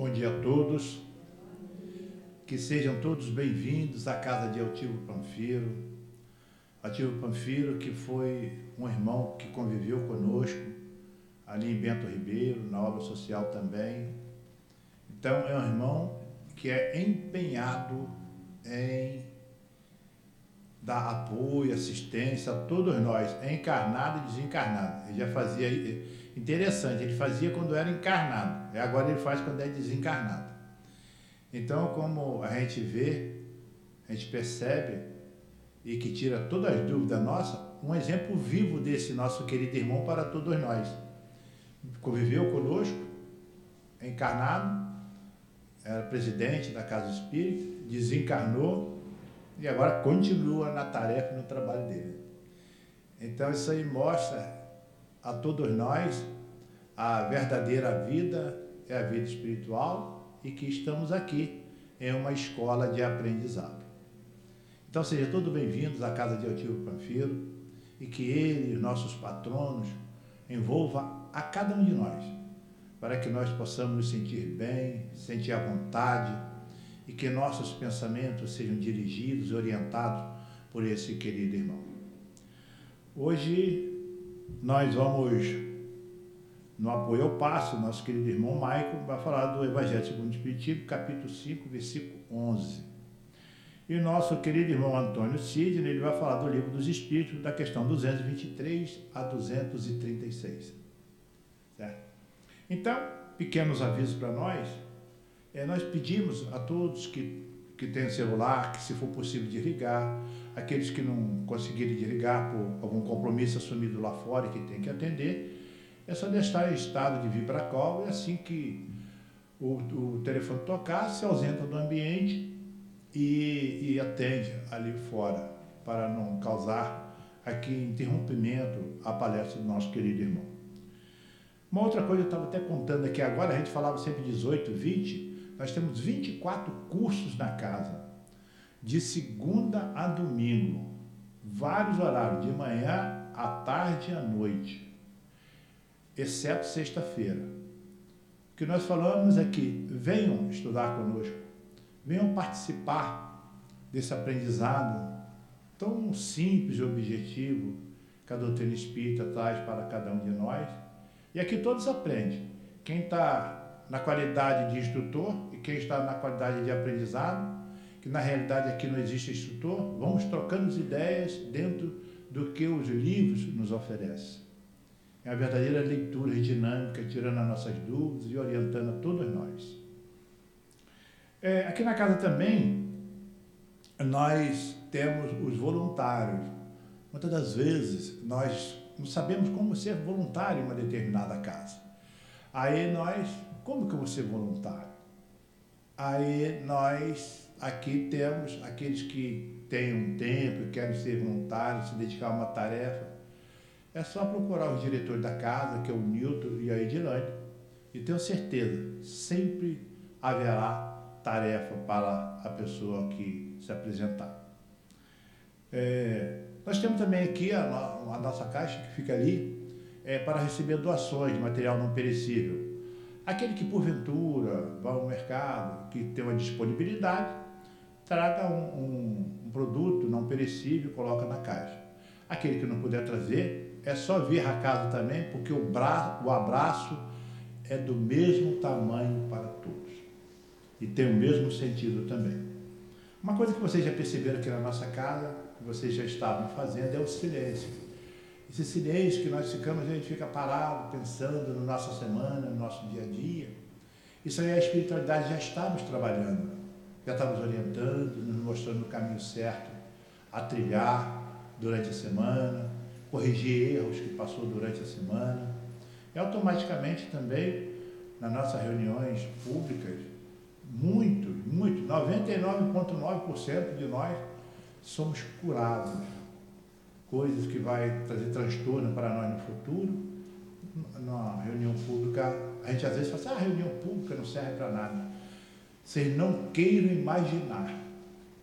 Bom dia a todos. Que sejam todos bem-vindos à casa de Altivo Panfiro. Altivo Panfiro, que foi um irmão que conviveu conosco ali em Bento Ribeiro, na obra social também. Então, é um irmão que é empenhado em dar apoio, assistência a todos nós, encarnado e desencarnado. Ele já fazia interessante, ele fazia quando era encarnado, e agora ele faz quando é desencarnado. Então, como a gente vê, a gente percebe e que tira todas as dúvidas nossas, um exemplo vivo desse nosso querido irmão para todos nós. Conviveu conosco, encarnado, era presidente da Casa Espírita, desencarnou e agora continua na tarefa no trabalho dele. Então isso aí mostra a todos nós a verdadeira vida é a vida espiritual e que estamos aqui em uma escola de aprendizado. Então sejam todos bem-vindos à casa de Altivo Panfiro e que ele, os nossos patronos, envolva a cada um de nós, para que nós possamos nos sentir bem, sentir à vontade e que nossos pensamentos sejam dirigidos orientados por esse querido irmão. Hoje nós vamos, no apoio ao passo, nosso querido irmão Michael vai falar do Evangelho segundo Espiritismo, capítulo 5, versículo 11. E o nosso querido irmão Antônio Sidney, ele vai falar do livro dos Espíritos, da questão 223 a 236. Certo? Então, pequenos avisos para nós. É, nós pedimos a todos que, que têm celular, que se for possível desligar, aqueles que não conseguirem desligar por algum compromisso assumido lá fora e que tem que atender, é só deixar em estado de vibracol e assim que o, o telefone tocar, se ausenta do ambiente e, e atende ali fora, para não causar aqui interrompimento à palestra do nosso querido irmão. Uma outra coisa eu estava até contando aqui agora, a gente falava sempre 18, 20, nós temos 24 cursos na casa de segunda a domingo, vários horários, de manhã à tarde e à noite, exceto sexta-feira. O que nós falamos é que venham estudar conosco, venham participar desse aprendizado tão simples e objetivo que a doutrina espírita traz para cada um de nós. E aqui todos aprendem. Quem está na qualidade de instrutor e quem está na qualidade de aprendizado que na realidade aqui não existe instrutor, vamos trocando as ideias dentro do que os livros nos oferecem. É a verdadeira leitura dinâmica, tirando as nossas dúvidas e orientando a todos nós. É, aqui na casa também, nós temos os voluntários. Muitas das vezes nós não sabemos como ser voluntário em uma determinada casa. Aí nós, como que eu vou ser voluntário? Aí nós Aqui temos aqueles que têm um tempo e querem ser voluntários, se dedicar a uma tarefa. É só procurar os diretores da casa, que é o Nilton e a Edilane, e tenho certeza, sempre haverá tarefa para a pessoa que se apresentar. É, nós temos também aqui a, a, nossa caixa que fica ali é, para receber doações de material não perecível. Aquele que porventura vai ao mercado, que tem uma disponibilidade, traga um, um, produto não perecível e coloca na caixa. Aquele que não puder trazer, é só vir a casa também, porque o, bra, o abraço é do mesmo tamanho para todos. E tem o mesmo sentido também. Uma coisa que vocês já perceberam aqui na nossa casa, que vocês já estavam fazendo, é o silêncio. Esse silêncio que nós ficamos, a gente fica parado, pensando na nossa semana, no nosso dia a dia. Isso aí a espiritualidade já estamos trabalhando já está nos orientando, nos mostrando o caminho certo a trilhar durante a semana, corrigir erros que passou durante a semana. E automaticamente também, nas nossas reuniões públicas, muito, muito, 99,9% de nós somos curados. Coisas que vai trazer transtorno para nós no futuro. Na reunião pública, a gente às vezes fala assim, ah, a reunião pública não serve para nada. Vocês não queiram imaginar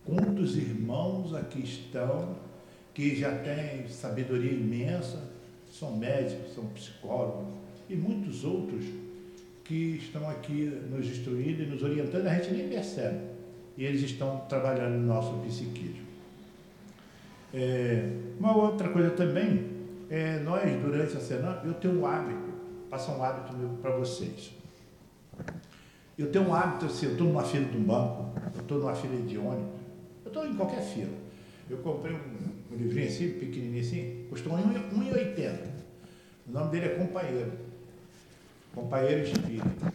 quantos irmãos aqui estão que já têm sabedoria imensa, são médicos, são psicólogos e muitos outros que estão aqui nos instruindo e nos orientando, a gente nem percebe. E eles estão trabalhando no nosso psiquismo. É, uma outra coisa também, é, nós durante a semana, eu tenho um hábito, passar um hábito para vocês. Eu tenho um hábito assim, eu estou numa fila de um banco, eu estou numa fila de ônibus, eu estou em qualquer fila. Eu comprei um, um livrinho assim, pequenininho assim, custou R$ 1,80. O nome dele é Companheiro. Companheiro Espírita.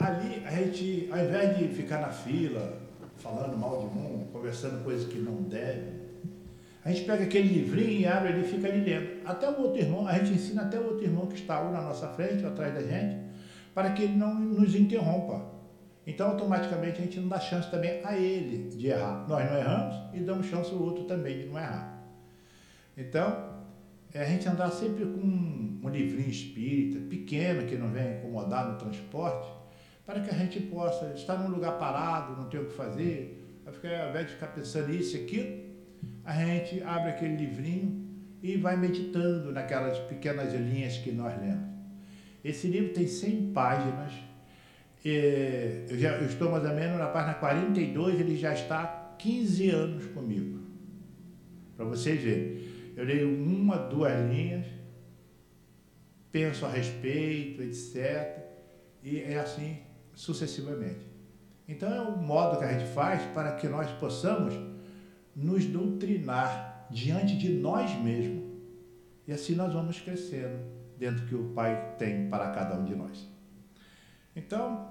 Ali, a gente, ao invés de ficar na fila, falando mal de um, conversando coisas que não deve, a gente pega aquele livrinho e abre ali e fica ali lendo. Até o outro irmão, a gente ensina até o outro irmão que está ou na nossa frente ou atrás da gente, para que ele não nos interrompa. Então, automaticamente, a gente não dá chance também a ele de errar. Nós não erramos e damos chance ao outro também de não errar. Então, é a gente andar sempre com um livrinho espírita, pequeno, que não venha incomodar no transporte, para que a gente possa estar num lugar parado, não ter o que fazer, ao invés de ficar pensando isso e aquilo, a gente abre aquele livrinho e vai meditando naquelas pequenas linhas que nós lemos. Esse livro tem 100 páginas. Eu, já, eu estou mais ou menos na página 42, ele já está há 15 anos comigo. Para vocês verem. Eu leio uma, duas linhas, penso a respeito, etc. E é assim sucessivamente. Então é o modo que a gente faz para que nós possamos nos doutrinar diante de nós mesmos. E assim nós vamos crescendo dentro que o Pai tem para cada um de nós. Então,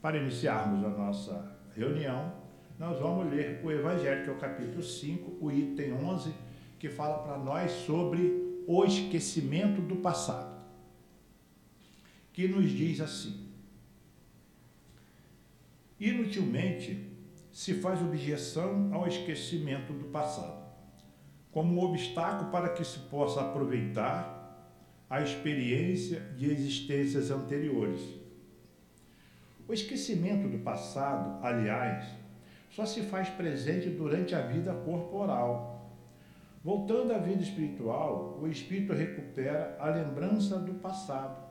para iniciarmos a nossa reunião, nós vamos ler o Evangelho, que é o capítulo 5, o item 11, que fala para nós sobre o esquecimento do passado. Que nos diz assim: Inutilmente se faz objeção ao esquecimento do passado, como um obstáculo para que se possa aproveitar a experiência de existências anteriores. O esquecimento do passado, aliás, só se faz presente durante a vida corporal. Voltando à vida espiritual, o espírito recupera a lembrança do passado.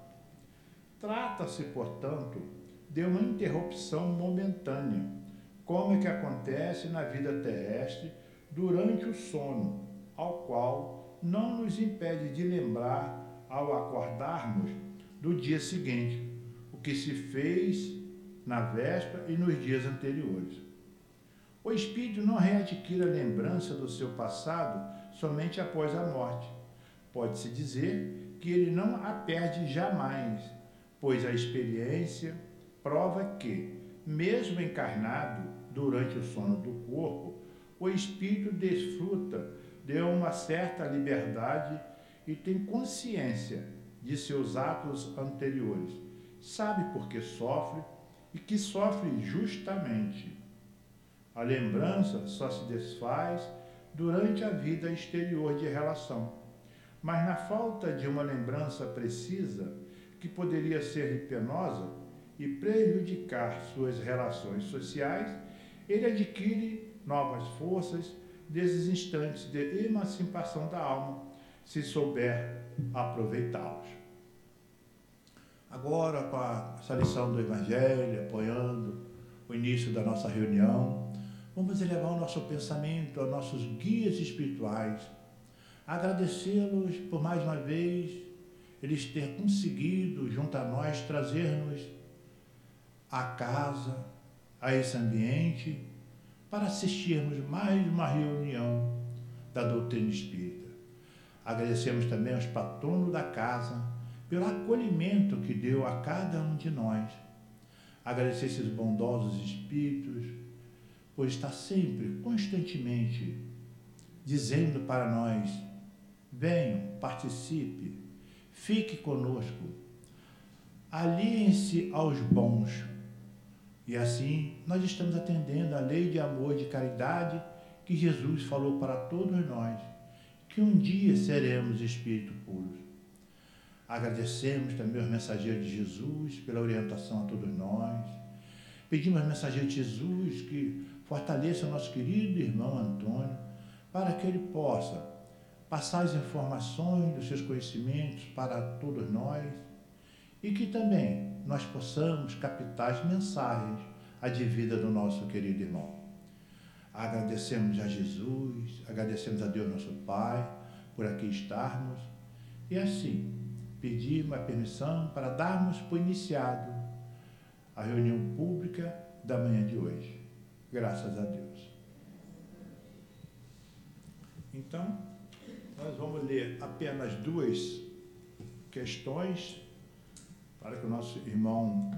Trata-se, portanto, de uma interrupção momentânea como é que acontece na vida terrestre durante o sono, ao qual não nos impede de lembrar, ao acordarmos, do dia seguinte, o que se fez na véspera e nos dias anteriores. O espírito não readquire a lembrança do seu passado somente após a morte. Pode-se dizer que ele não a perde jamais, pois a experiência prova que, mesmo encarnado, durante o sono do corpo, o espírito desfruta de uma certa liberdade e tem consciência de seus atos anteriores. Sabe por que sofre e que sofre justamente. A lembrança só se desfaz durante a vida exterior de relação. Mas na falta de uma lembrança precisa, que poderia ser penosa e prejudicar suas relações sociais, ele adquire novas forças desses instantes de emancipação da alma, se souber aproveitá-los. Agora, com essa lição do Evangelho, apoiando o início da nossa reunião, vamos elevar o nosso pensamento aos nossos guias espirituais, agradecê-los por mais uma vez eles ter conseguido, junto a nós, trazer-nos a casa, a esse ambiente para assistirmos mais uma reunião da doutrina espírita. Agradecemos também aos patronos da casa pelo acolhimento que deu a cada um de nós. Agradecer esses bondosos espíritos, pois está sempre, constantemente, dizendo para nós: venham, participe, fique conosco, aliem-se aos bons e assim, nós estamos atendendo a lei de amor e de caridade que Jesus falou para todos nós, que um dia seremos espírito puros. Agradecemos também aos mensageiros de Jesus pela orientação a todos nós. Pedimos aos mensageiros de Jesus que fortaleça o nosso querido irmão Antônio para que ele possa passar as informações dos seus conhecimentos para todos nós e que também nós possamos captar as mensagens a de vida do nosso querido irmão. Agradecemos a Jesus, agradecemos a Deus nosso Pai por aqui estarmos e assim pedimos a permissão para darmos por iniciado a reunião pública da manhã de hoje. Graças a Deus. Então, nós vamos ler apenas duas questões para que o nosso irmão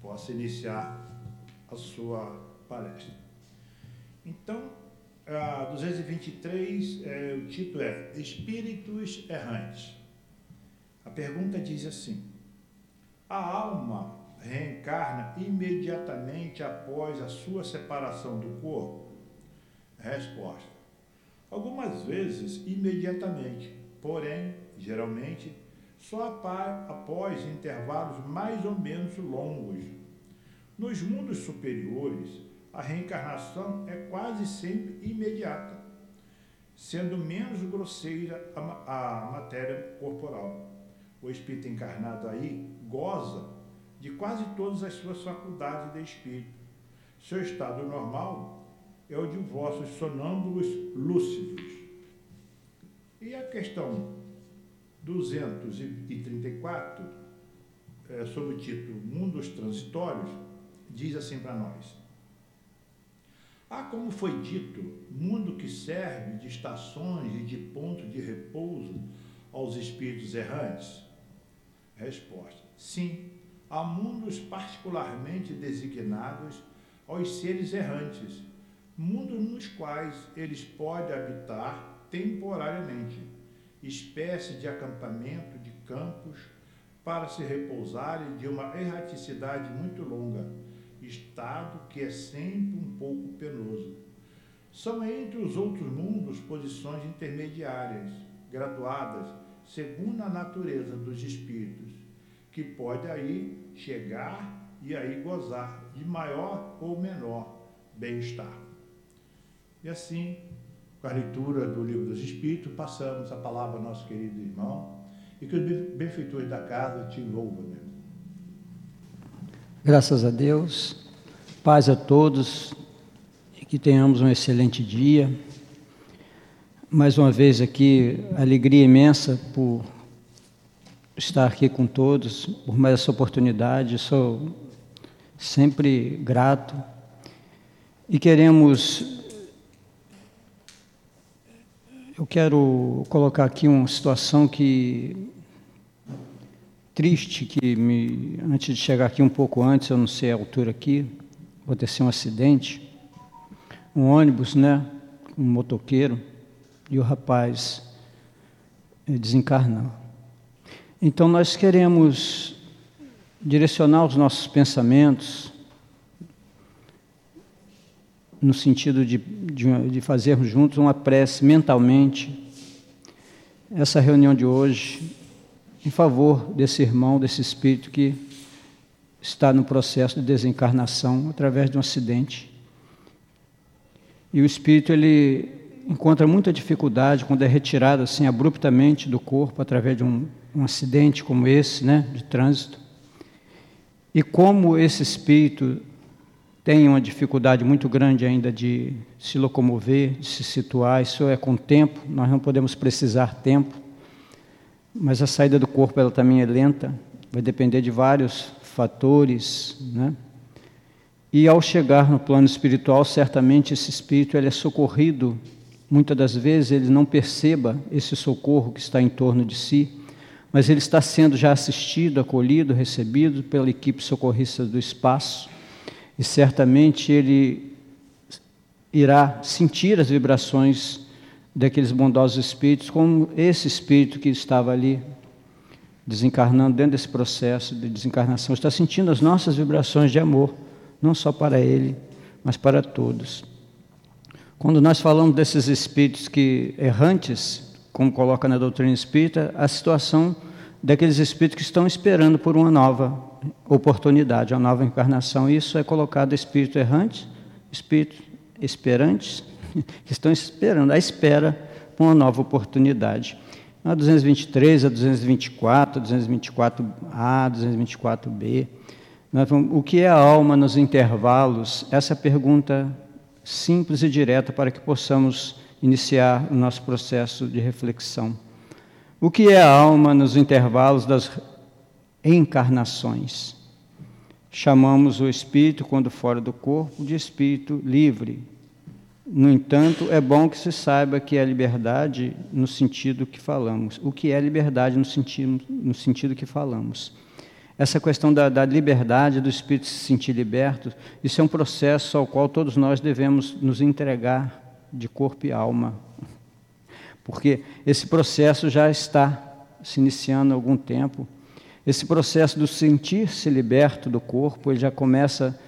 possa iniciar a sua palestra. Então, a 223, é, o título é Espíritos Errantes. A pergunta diz assim: A alma reencarna imediatamente após a sua separação do corpo? Resposta: Algumas vezes imediatamente, porém, geralmente, só após intervalos mais ou menos longos. Nos mundos superiores, a reencarnação é quase sempre imediata, sendo menos grosseira a, matéria corporal. O espírito encarnado aí goza de quase todas as suas faculdades de espírito. Seu estado normal é o de vossos sonâmbulos lúcidos. E a questão 234, é, sob o título Mundos Transitórios, diz assim para nós: Há, como foi dito, mundo que serve de estações e de ponto de repouso aos espíritos errantes? Resposta: Sim, há mundos particularmente designados aos seres errantes, mundos nos quais eles podem habitar temporariamente, espécie de acampamento de campos para se repousarem de uma erraticidade muito longa estado que é sempre um pouco penoso. São entre os outros mundos posições intermediárias, graduadas segundo a natureza dos espíritos, que pode aí chegar e aí gozar de maior ou menor bem-estar. E assim, com a leitura do livro dos Espíritos, passamos a palavra ao nosso querido irmão e que os benfeitores da casa te louvam, meu Graças a Deus. Paz a todos e que tenhamos um excelente dia. Mais uma vez aqui, alegria imensa por estar aqui com todos, por mais essa oportunidade. Sou sempre grato e queremos. Eu quero colocar aqui uma situação que triste que me, antes de chegar aqui um pouco antes, eu não sei a altura aqui, aconteceu um acidente, um ônibus, né, um motoqueiro, e o rapaz eh, desencarnou. Então nós queremos direcionar os nossos pensamentos no sentido de, de, de fazermos juntos uma prece mentalmente. Essa reunião de hoje em favor desse irmão, desse espírito que está no processo de desencarnação através de um acidente. E o espírito ele encontra muita dificuldade quando é retirado assim abruptamente do corpo através de um, um acidente como esse, né, de trânsito. E como esse espírito tem uma dificuldade muito grande ainda de se locomover, de se situar, isso é com tempo, nós não podemos precisar tempo. Mas a saída do corpo ela também é lenta, vai depender de vários fatores, né? E ao chegar no plano espiritual, certamente esse espírito ele é socorrido. Muitas das vezes ele não perceba esse socorro que está em torno de si, mas ele está sendo já assistido, acolhido, recebido pela equipe socorrista do espaço, e certamente ele irá sentir as vibrações daqueles bondosos espíritos, como esse espírito que estava ali desencarnando dentro desse processo de desencarnação, está sentindo as nossas vibrações de amor, não só para ele, mas para todos. Quando nós falamos desses espíritos que errantes, como coloca na doutrina espírita, a situação daqueles espíritos que estão esperando por uma nova oportunidade, uma nova encarnação. Isso é colocado espírito errante, espírito esperantes, que estão esperando, à espera uma nova oportunidade. a 223, a 224, a 224A, 224B. O que é a alma nos intervalos? Essa pergunta simples e direta para que possamos iniciar o nosso processo de reflexão. O que é a alma nos intervalos das encarnações? Chamamos o espírito, quando fora do corpo, de espírito livre, no entanto, é bom que se saiba que é liberdade no sentido que falamos. O que é liberdade no sentido, no sentido que falamos? Essa questão da, da, liberdade, do espírito se sentir liberto, isso é um processo ao qual todos nós devemos nos entregar de corpo e alma. Porque esse processo já está se iniciando há algum tempo. Esse processo do sentir-se liberto do corpo, ele já começa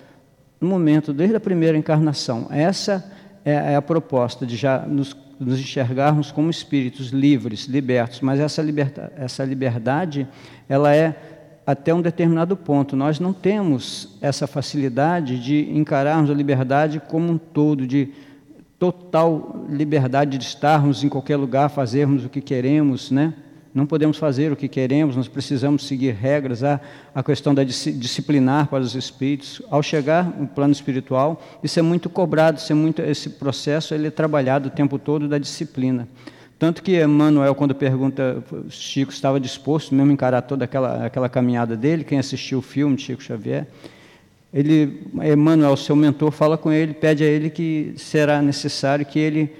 no momento, desde a primeira encarnação. Essa é, é a proposta de já nos, nos, enxergarmos como espíritos livres, libertos, mas essa, liberta, essa liberdade, ela é até um determinado ponto. Nós não temos essa facilidade de encararmos a liberdade como um todo, de total liberdade de estarmos em qualquer lugar, fazermos o que queremos, né? Não podemos fazer o que queremos, nós precisamos seguir regras. Há a questão da disciplinar para os espíritos. Ao chegar no plano espiritual, isso é muito cobrado, isso é muito, esse processo ele é trabalhado o tempo todo da disciplina. Tanto que Emmanuel, quando pergunta, Chico estava disposto mesmo a encarar toda aquela, aquela caminhada dele, quem assistiu o filme de Chico Xavier, ele, Emmanuel, seu mentor, fala com ele, pede a ele que será necessário que ele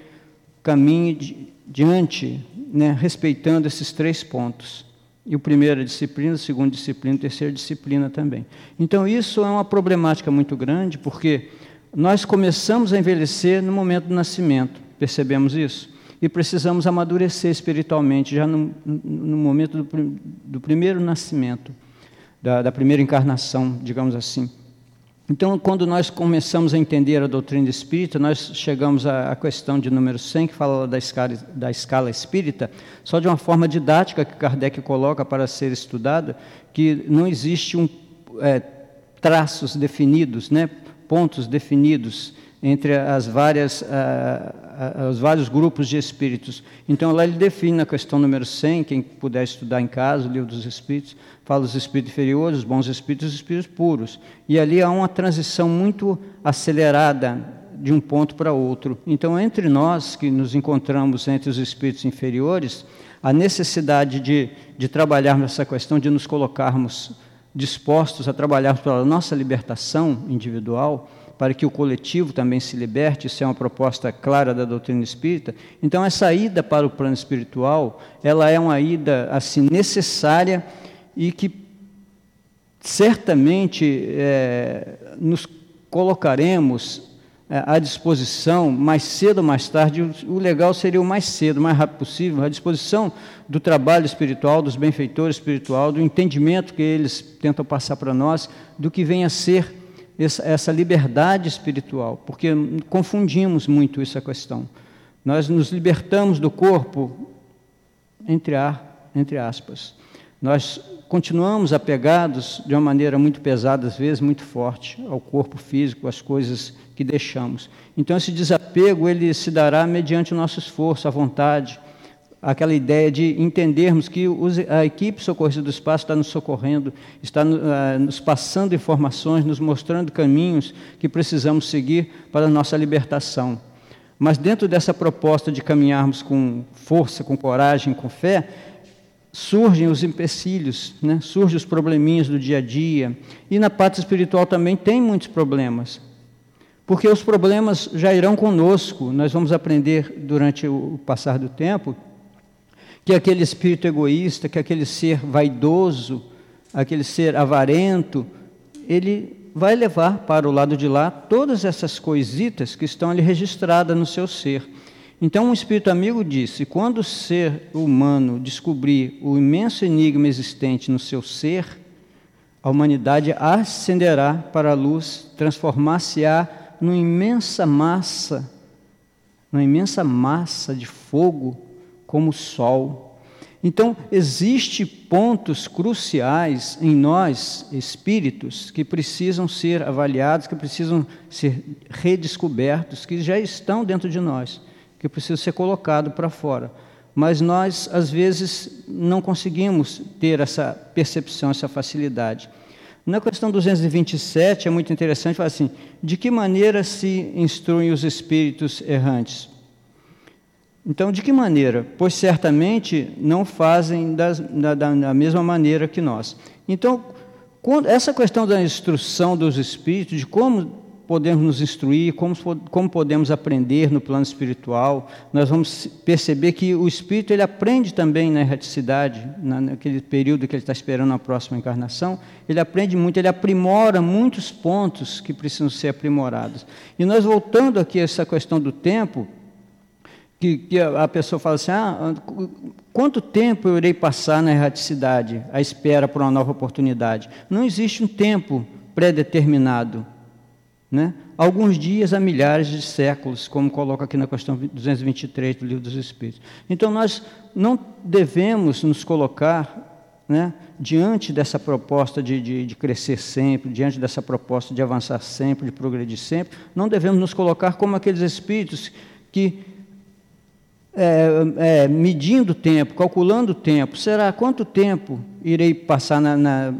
caminhe diante né, respeitando esses três pontos. E o primeiro é disciplina, o segundo disciplina, o terceiro disciplina também. Então isso é uma problemática muito grande, porque nós começamos a envelhecer no momento do nascimento, percebemos isso? E precisamos amadurecer espiritualmente já no, no momento do, do, primeiro nascimento, da, da primeira encarnação, digamos assim. Então, quando nós começamos a entender a doutrina espírita, nós chegamos à questão de número 100, que fala da escala, da escala espírita, só de uma forma didática que Kardec coloca para ser estudada, que não existe um, é, traços definidos, né, pontos definidos entre as várias, os vários grupos de espíritos. Então, lá ele define a questão número 100, quem puder estudar em casa, o livro dos espíritos, fala dos espíritos inferiores, os bons espíritos os espíritos puros. E ali há uma transição muito acelerada de um ponto para outro. Então, entre nós que nos encontramos entre os espíritos inferiores, a necessidade de, de trabalharmos essa questão, de nos colocarmos dispostos a trabalharmos pela nossa libertação individual, para que o coletivo também se liberte, isso é uma proposta clara da doutrina espírita. Então, essa ida para o plano espiritual, ela é uma ida assim necessária e que certamente é, nos colocaremos é, à disposição mais cedo ou mais tarde. O, legal seria o mais cedo, o mais rápido possível, à disposição do trabalho espiritual, dos benfeitores espiritual, do entendimento que eles tentam passar para nós, do que venha a ser essa, essa liberdade espiritual, porque confundimos muito essa questão. Nós nos libertamos do corpo, entre, ar, entre aspas. Nós continuamos apegados de uma maneira muito pesada, às vezes muito forte, ao corpo físico, às coisas que deixamos. Então esse desapego ele se dará mediante o nosso esforço, a vontade, aquela ideia de entendermos que a equipe socorrista do espaço está nos socorrendo, está uh, nos passando informações, nos mostrando caminhos que precisamos seguir para a nossa libertação. Mas dentro dessa proposta de caminharmos com força, com coragem, com fé, surgem os empecilhos, né? surgem os probleminhas do dia a dia. E na parte espiritual também tem muitos problemas. Porque os problemas já irão conosco, nós vamos aprender durante o passar do tempo que aquele espírito egoísta, que aquele ser vaidoso, aquele ser avarento, ele vai levar para o lado de lá todas essas coisitas que estão ali registradas no seu ser. Então, um espírito amigo disse: quando o ser humano descobrir o imenso enigma existente no seu ser, a humanidade ascenderá para a luz, transformar-se-á numa imensa massa, numa imensa massa de fogo como o sol. Então, existem pontos cruciais em nós, espíritos, que precisam ser avaliados, que precisam ser redescobertos, que já estão dentro de nós, que precisam ser colocados para fora. mas nós, às vezes, não conseguimos ter essa percepção, essa facilidade. Na questão 227 é muito interessante, fala assim: de que maneira se instruem os espíritos errantes? Então, de que maneira? Pois certamente não fazem da, da, mesma maneira que nós. Então, quando, essa questão da instrução dos espíritos, de como podemos nos instruir, como, como podemos aprender no plano espiritual. Nós vamos perceber que o espírito ele aprende também na erraticidade, na, naquele período que ele está esperando a próxima encarnação. Ele aprende muito, ele aprimora muitos pontos que precisam ser aprimorados. E nós voltando aqui a essa questão do tempo, que, que a, pessoa fala assim: ah, quanto tempo eu irei passar na erraticidade, à espera por uma nova oportunidade? Não existe um tempo pré-determinado. Né? Alguns dias a milhares de séculos, como coloca aqui na questão 223 do Livro dos Espíritos. Então, nós não devemos nos colocar né, diante dessa proposta de, de, de, crescer sempre, diante dessa proposta de avançar sempre, de progredir sempre, não devemos nos colocar como aqueles espíritos que, é, é, medindo o tempo, calculando o tempo, será quanto tempo irei passar na, na,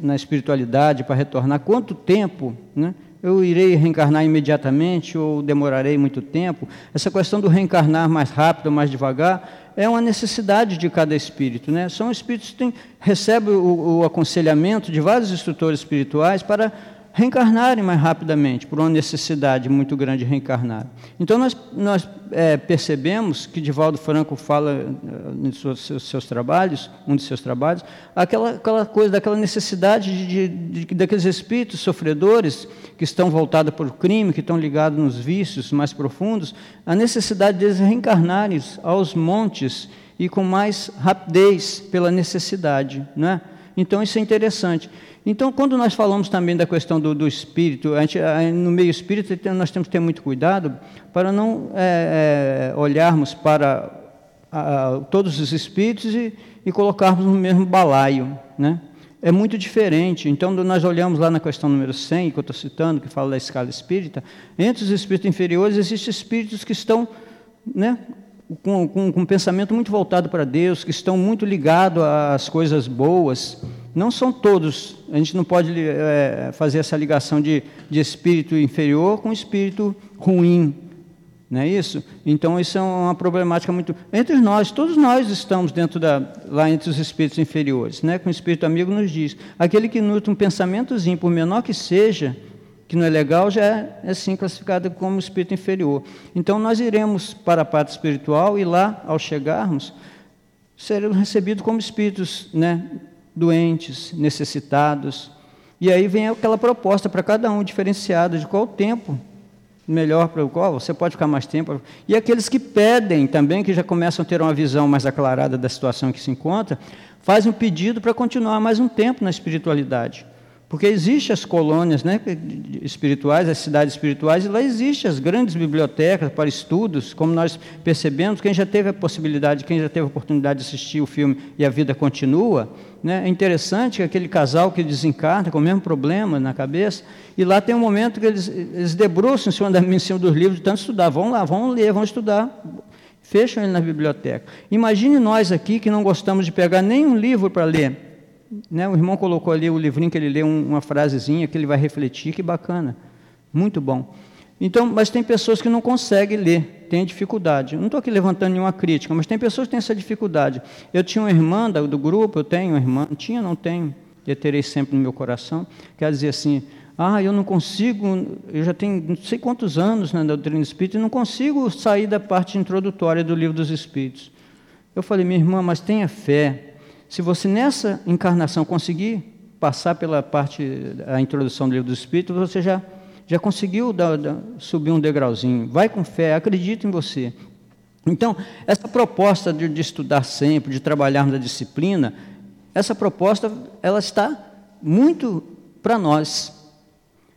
na espiritualidade para retornar? Quanto tempo? Né? Eu irei reencarnar imediatamente ou demorarei muito tempo. Essa questão do reencarnar mais rápido ou mais devagar é uma necessidade de cada espírito. Né? São espíritos que têm, recebem o, o aconselhamento de vários instrutores espirituais para reencarnarem mais rapidamente, por uma necessidade muito grande de reencarnar. Então, nós, nós é, percebemos que Divaldo Franco fala eh, em seus, seus, seus, trabalhos, um de seus trabalhos, aquela, aquela coisa, daquela necessidade de, de, de, daqueles espíritos sofredores que estão voltados para o crime, que estão ligados nos vícios mais profundos, a necessidade deles reencarnarem aos montes e com mais rapidez pela necessidade. Não é? Então, isso é interessante. Então, quando nós falamos também da questão do, do espírito, gente, no meio espírita nós temos que ter muito cuidado para não é, é, olharmos para a, todos os espíritos e, e, colocarmos no mesmo balaio. Né? É muito diferente. Então, nós olhamos lá na questão número 100, que eu estou citando, que fala da escala espírita, entre os espíritos inferiores existem espíritos que estão né, com, com, com um pensamento muito voltado para Deus, que estão muito ligados às coisas boas não são todos, a gente não pode é, fazer essa ligação de, de espírito inferior com espírito ruim, não é isso? Então, isso é uma problemática muito. Entre nós, todos nós estamos dentro da. lá entre os espíritos inferiores, né? Com o espírito amigo nos diz: aquele que nutre um pensamentozinho, por menor que seja, que não é legal, já é, é sim classificado como espírito inferior. Então, nós iremos para a parte espiritual e lá, ao chegarmos, seremos recebidos como espíritos, né? Doentes, necessitados. E aí vem aquela proposta para cada um, diferenciada de qual tempo melhor para o qual você pode ficar mais tempo. E aqueles que pedem também, que já começam a ter uma visão mais aclarada da situação em que se encontra, fazem um pedido para continuar mais um tempo na espiritualidade. Porque existem as colônias né, espirituais, as cidades espirituais, e lá existem as grandes bibliotecas para estudos, como nós percebemos, quem já teve a possibilidade, quem já teve a oportunidade de assistir o filme E a Vida Continua, né, é interessante que aquele casal que desencarna com o mesmo problema na cabeça, e lá tem um momento que eles, eles debruçam em cima, da, em dos livros de tanto estudar, vão lá, vão ler, vão estudar, fecham ele na biblioteca. Imagine nós aqui que não gostamos de pegar nenhum livro para ler, né, o irmão colocou ali o livrinho que ele lê uma frasezinha que ele vai refletir, que bacana, muito bom. Então, mas tem pessoas que não conseguem ler, têm dificuldade. Não estou aqui levantando nenhuma crítica, mas tem pessoas que têm essa dificuldade. Eu tinha uma irmã do, grupo, eu tenho uma irmã, tinha, não tenho, eu terei sempre no meu coração, quer dizer assim, ah, eu não consigo, eu já tenho não sei quantos anos na doutrina espírita e não consigo sair da parte introdutória do livro dos Espíritos. Eu falei, minha irmã, mas tenha fé, se você nessa encarnação conseguir passar pela parte da introdução do livro do Espírito, você já, já conseguiu dar, dar, subir um degrauzinho. Vai com fé, acredita em você. Então, essa proposta de, de estudar sempre, de trabalharmos a disciplina, essa proposta ela está muito para nós.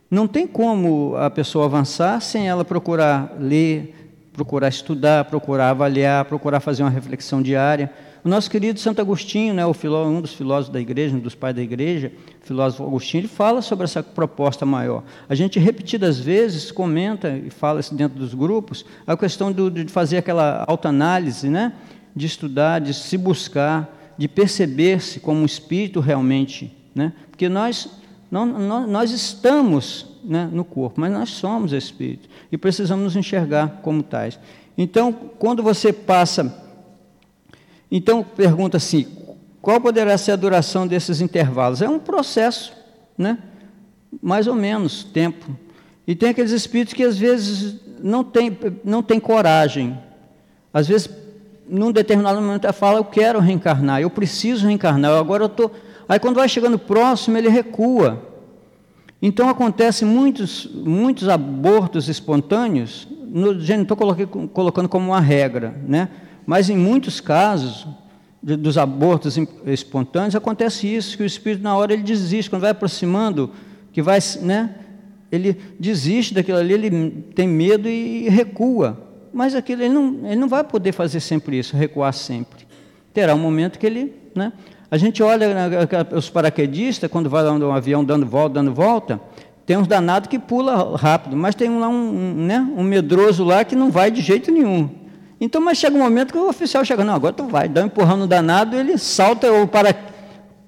Não tem como a pessoa avançar sem ela procurar ler, procurar estudar, procurar avaliar, procurar fazer uma reflexão diária. O nosso querido Santo Agostinho, né, filó, um dos filósofos da igreja, um dos pais da igreja, filósofo Agostinho, ele fala sobre essa proposta maior. A gente repetidas vezes comenta e fala dentro dos grupos a questão do, de fazer aquela autoanálise, né? de estudar, de se buscar, de perceber-se como espírito realmente, né? Porque nós não, nós, nós estamos né, no corpo, mas nós somos espírito e precisamos nos enxergar como tais. Então, quando você passa, então pergunta assim, qual poderá ser a duração desses intervalos? É um processo, né? Mais ou menos tempo. E tem aqueles espíritos que às vezes não têm não tem coragem. Às vezes, num determinado momento, fala: Eu quero reencarnar, eu preciso reencarnar, agora eu estou. Aí, quando vai chegando próximo, ele recua. Então, acontecem muitos, muitos abortos espontâneos. No, não estou colocando como uma regra, né? Mas em muitos casos, de, dos abortos espontâneos, acontece isso, que o espírito, na hora, ele desiste, quando vai aproximando, que vai, né? ele desiste daquilo ali, ele tem medo e recua. Mas aquilo, ele, não, ele não vai poder fazer sempre isso, recuar sempre. Terá um momento que ele. Né? A gente olha os paraquedistas, quando vai lá um avião dando volta, dando volta, tem uns danados que pula rápido, mas tem lá um, um, né, um medroso lá que não vai de jeito nenhum. Então, mas chega um momento que o oficial chega, não, agora tu vai, dá um empurrão no danado, ele salta, ou para,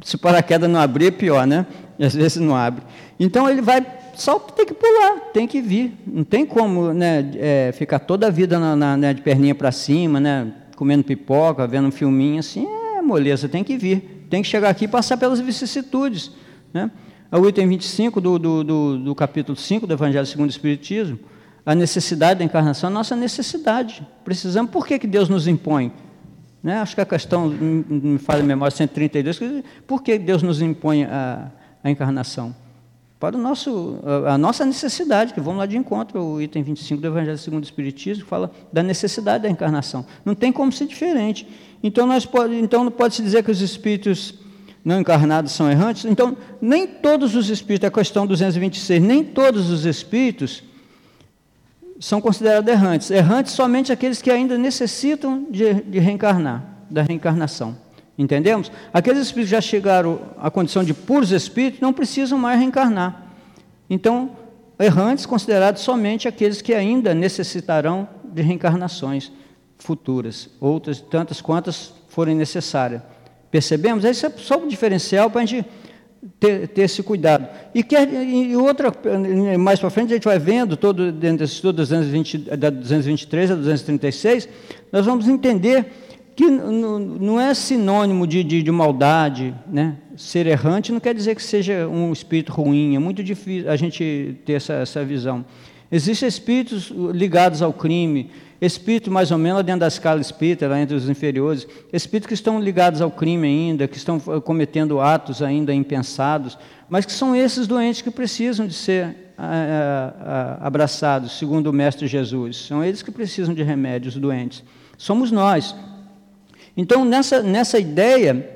se o paraquedas não abrir, é pior, né? Às vezes não abre. Então ele vai só tem que pular, tem que vir. Não tem como né, é, ficar toda a vida na, na né, de perninha para cima, né, comendo pipoca, vendo um filminho assim, é moleza, tem que vir. Tem que chegar aqui e passar pelas vicissitudes. Né? O item 25 do, do, do, do capítulo 5 do Evangelho segundo o Espiritismo, a necessidade da encarnação, a nossa necessidade. Precisamos, por que, que Deus nos impõe? Né? Acho que a questão, me fala em memória 132, por que Deus nos impõe a, a encarnação? para o nosso, a nossa necessidade, que vamos lá de encontro, o item 25 do Evangelho segundo o Espiritismo, fala da necessidade da encarnação. Não tem como ser diferente. Então, nós pode, então não pode-se dizer que os espíritos não encarnados são errantes. Então, nem todos os espíritos, a questão 226, nem todos os espíritos são considerados errantes. Errantes somente aqueles que ainda necessitam de, de reencarnar, da reencarnação. Entendemos? Aqueles espíritos que já chegaram à condição de puros espíritos não precisam mais reencarnar. Então, errantes considerados somente aqueles que ainda necessitarão de reencarnações futuras, outras tantas quantas forem necessárias. Percebemos? Esse é só um diferencial para a gente ter, ter, esse cuidado. E, quer, e outra, mais para frente, a gente vai vendo, todo, dentro desse estudo 220, da 223 a 236, nós vamos entender que não é sinônimo de, de, de, maldade, né? Ser errante não quer dizer que seja um espírito ruim, é muito difícil a gente ter essa, essa visão. Existem espíritos ligados ao crime, espíritos mais ou menos dentro da escala espírita, lá entre os inferiores, espíritos que estão ligados ao crime ainda, que estão cometendo atos ainda impensados, mas que são esses doentes que precisam de ser abraçados, segundo o Mestre Jesus. São eles que precisam de remédios, doentes. Somos nós, então, nessa, nessa ideia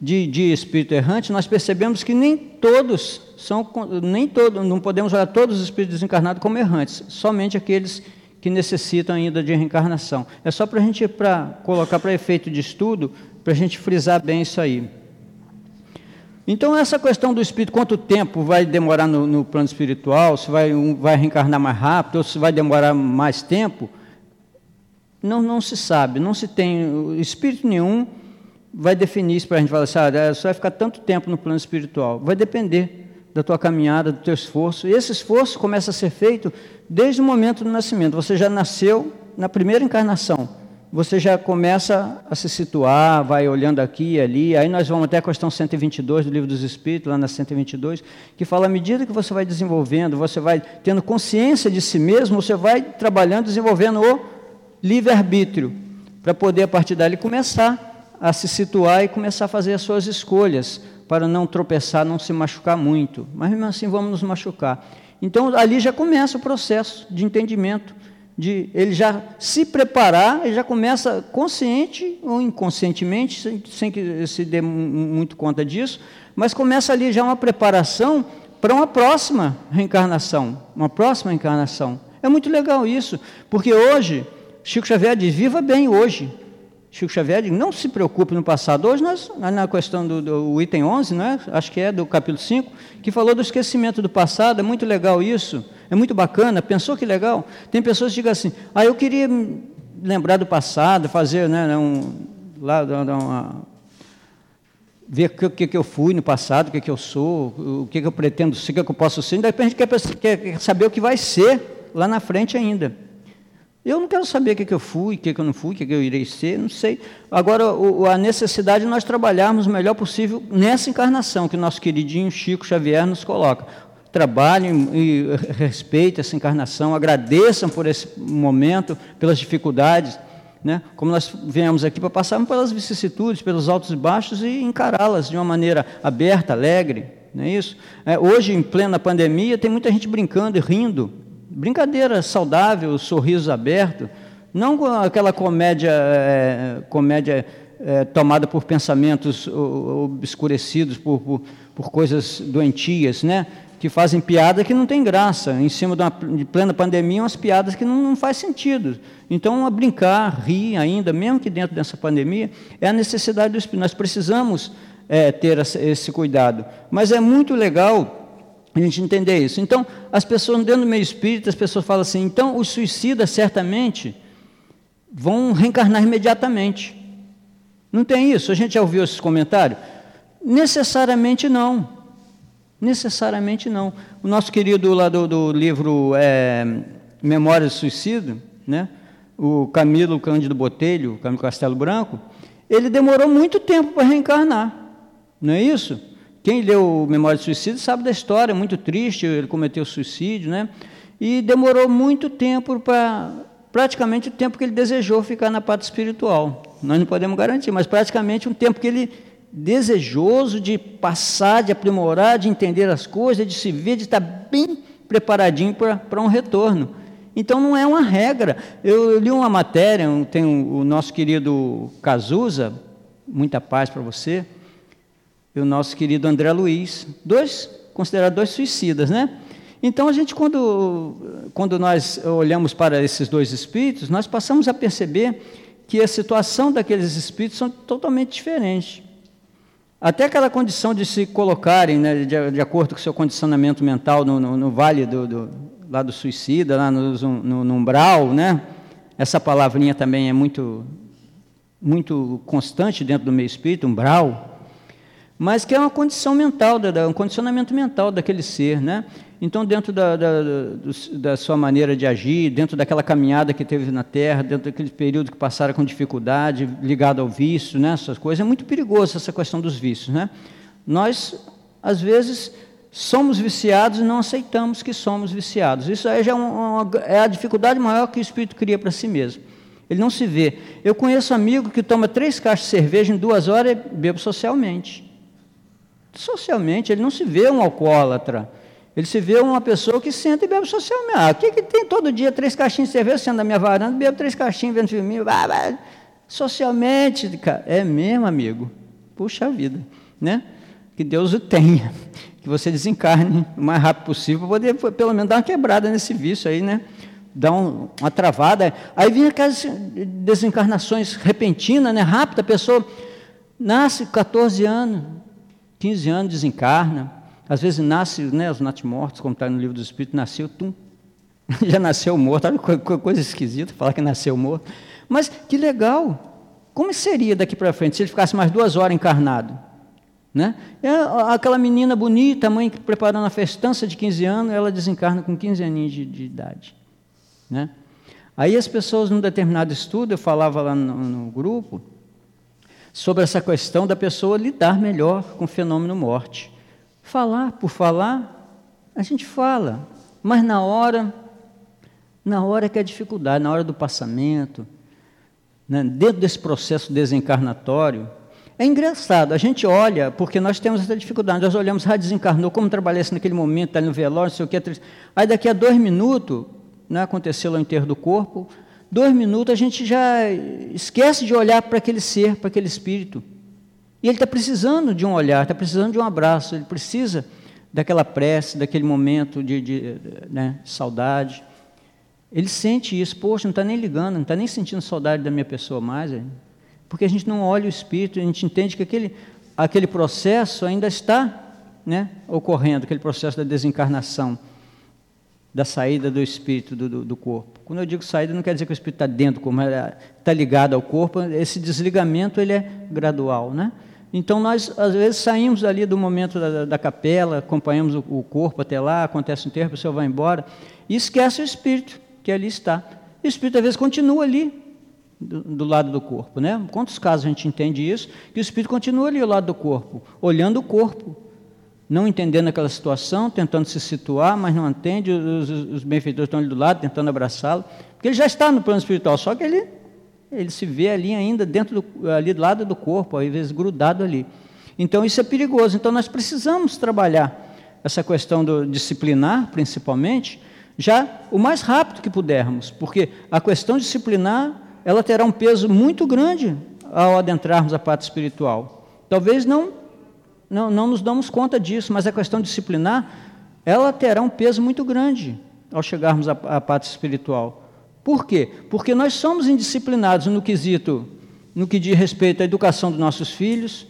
de, de espírito errante, nós percebemos que nem todos são, nem não podemos olhar todos os espíritos desencarnados como errantes, somente aqueles que necessitam ainda de reencarnação. É só para a gente pra, colocar para efeito de estudo, para a gente frisar bem isso aí. Então, essa questão do espírito, quanto tempo vai demorar no, no plano espiritual, se vai, um, vai reencarnar mais rápido ou se vai demorar mais tempo, não, não se sabe, não se tem, espírito nenhum vai definir isso para a gente falar assim, ah, você vai ficar tanto tempo no plano espiritual. Vai depender da tua caminhada, do teu esforço. E esse esforço começa a ser feito desde o momento do nascimento. Você já nasceu na primeira encarnação. Você já começa a se situar, vai olhando aqui e ali. Aí nós vamos até a questão 122 do Livro dos Espíritos, lá na 122, que fala: à medida que você vai desenvolvendo, você vai tendo consciência de si mesmo, você vai trabalhando, desenvolvendo o livre-arbítrio, para poder, a partir dali, começar a se situar e começar a fazer as suas escolhas, para não tropeçar, não se machucar muito. Mas mesmo assim vamos nos machucar. Então ali já começa o processo de entendimento, de ele já se preparar, ele já começa consciente ou inconscientemente, sem, sem que se dê muito conta disso, mas começa ali já uma preparação para uma próxima reencarnação, uma próxima encarnação. É muito legal isso, porque hoje Chico Xavier diz: viva bem hoje. Chico Xavier não se preocupe no passado. Hoje, nós, na questão do, do item 11, né, acho que é do capítulo 5, que falou do esquecimento do passado, é muito legal isso, é muito bacana. Pensou que legal? Tem pessoas que dizem assim: ah, eu queria lembrar do passado, fazer, né, um, lá, uma, ver o que, que eu fui no passado, o que, que eu sou, o que, que eu pretendo ser, o que, eu posso ser, e depois a quer, quer saber o que vai ser lá na frente ainda. Eu não quero saber o que, que eu fui, o que, que eu não fui, o que, que eu irei ser, não sei. Agora, o, a necessidade de nós trabalharmos o melhor possível nessa encarnação que o nosso queridinho Chico Xavier nos coloca. Trabalhem e respeitem essa encarnação, agradeçam por esse momento, pelas dificuldades, né? como nós viemos aqui para passarmos pelas vicissitudes, pelos altos e baixos e encará-las de uma maneira aberta, alegre. Não é isso? É, hoje, em plena pandemia, tem muita gente brincando e rindo, brincadeira saudável, sorriso aberto, não aquela comédia, é, comédia é, tomada por pensamentos obscurecidos, por, por, por, coisas doentias, né? que fazem piada que não tem graça, em cima de, uma, de plena pandemia, umas piadas que não, não faz sentido. Então, brincar, rir ainda, mesmo que dentro dessa pandemia, é a necessidade do Espírito. Nós precisamos é, ter esse cuidado. Mas é muito legal a gente entender isso. Então, as pessoas dentro do meio espírita, as pessoas falam assim, então os suicidas certamente vão reencarnar imediatamente. Não tem isso? A gente já ouviu esses comentários? Necessariamente não. Necessariamente não. O nosso querido lá do, do livro é, Memórias do Suicídio, né? o Camilo Cândido Botelho, Camilo Castelo Branco, ele demorou muito tempo para reencarnar. Não é isso? Quem leu Memória de Suicídio sabe da história, muito triste, ele cometeu suicídio, né? E demorou muito tempo para praticamente o tempo que ele desejou ficar na parte espiritual. Nós não podemos garantir, mas praticamente um tempo que ele desejoso de passar, de aprimorar, de entender as coisas, de se ver, de estar bem preparadinho para, um retorno. Então não é uma regra. Eu li uma matéria, tem o nosso querido Cazuza, muita paz para você, e o nosso querido André Luiz, dois considerados dois suicidas, né? Então a gente quando quando nós olhamos para esses dois espíritos, nós passamos a perceber que a situação daqueles espíritos são totalmente diferentes. Até aquela condição de se colocarem, né, de, de, acordo com o seu condicionamento mental, no, no, no vale do, do, lá do suicida, lá no, no, no umbral, né? Essa palavrinha também é muito, muito constante dentro do meio espírito, umbral mas que é uma condição mental, um condicionamento mental daquele ser, né? Então, dentro da, da, da, sua maneira de agir, dentro daquela caminhada que teve na Terra, dentro daquele período que passaram com dificuldade, ligado ao vício, né, essas coisas, é muito perigoso essa questão dos vícios, né? Nós, às vezes, somos viciados e não aceitamos que somos viciados. Isso aí já é, uma, é a dificuldade maior que o espírito cria para si mesmo. Ele não se vê. Eu conheço um amigo que toma três caixas de cerveja em duas horas e bebe socialmente socialmente, ele não se vê um alcoólatra. Ele se vê uma pessoa que senta e bebe socialmente. Ah, o que, que tem todo dia três caixinhas de cerveja sendo na minha varanda, bebo três caixinhas vendo filminho. Bah, bah. Socialmente, cara, é mesmo, amigo. Puxa vida, né? Que Deus o tenha. Que você desencarne o mais rápido possível para poder, pelo menos, dar uma quebrada nesse vício aí, né? Dar um, uma travada. Aí vinha aquelas desencarnações repentinas, né? Rápida, a pessoa nasce com 14 anos, 15 anos desencarna, às vezes nasce, né, os natimortos, como está no livro do Espírito, nasceu, tum, já nasceu morto, olha que coisa esquisita falar que nasceu morto. Mas que legal! Como seria daqui para frente se ele ficasse mais duas horas encarnado? Né? É aquela menina bonita, mãe preparando a festança de 15 anos, ela desencarna com 15 aninhos de, de idade. Né? Aí as pessoas, num determinado estudo, eu falava lá no, no grupo, sobre essa questão da pessoa lidar melhor com o fenômeno morte. Falar por falar, a gente fala, mas na hora, na hora que é dificuldade, na hora do passamento, né, dentro desse processo desencarnatório, é engraçado, a gente olha, porque nós temos essa dificuldade, nós olhamos, ah, desencarnou, como trabalhasse naquele momento, está no velório, não sei o que, aí daqui a dois minutos, né, aconteceu o enterro do corpo, dois minutos, a gente já esquece de olhar para aquele ser, para aquele espírito. E ele está precisando de um olhar, está precisando de um abraço, ele precisa daquela prece, daquele momento de, de né, saudade. Ele sente isso, poxa, não está nem ligando, não está nem sentindo saudade da minha pessoa mais, porque a gente não olha o espírito, a gente entende que aquele, aquele processo ainda está né, ocorrendo, aquele processo da desencarnação. Da saída do espírito do, do, do, corpo. Quando eu digo saída, não quer dizer que o espírito está dentro do corpo, mas está ligado ao corpo. Esse desligamento ele é gradual, né? Então nós às vezes saímos ali do momento da, da capela, acompanhamos o, o, corpo até lá, acontece um tempo, o senhor vai embora e esquece o espírito que ali está. O espírito às vezes continua ali do, do, lado do corpo, né? Quantos casos a gente entende isso? Que o espírito continua ali ao lado do corpo, olhando o corpo, não entendendo aquela situação, tentando se situar, mas não entende, os, os benfeitores estão ali do lado, tentando abraçá-lo, porque ele já está no plano espiritual, só que ele, ele se vê ali ainda dentro do, ali do lado do corpo, às vezes grudado ali. Então isso é perigoso. Então nós precisamos trabalhar essa questão do disciplinar, principalmente, já o mais rápido que pudermos, porque a questão disciplinar ela terá um peso muito grande ao adentrarmos a parte espiritual. Talvez não não, não nos damos conta disso, mas a questão disciplinar, ela terá um peso muito grande ao chegarmos à, à parte espiritual. Por quê? Porque nós somos indisciplinados no quesito, no que diz respeito à educação dos nossos filhos,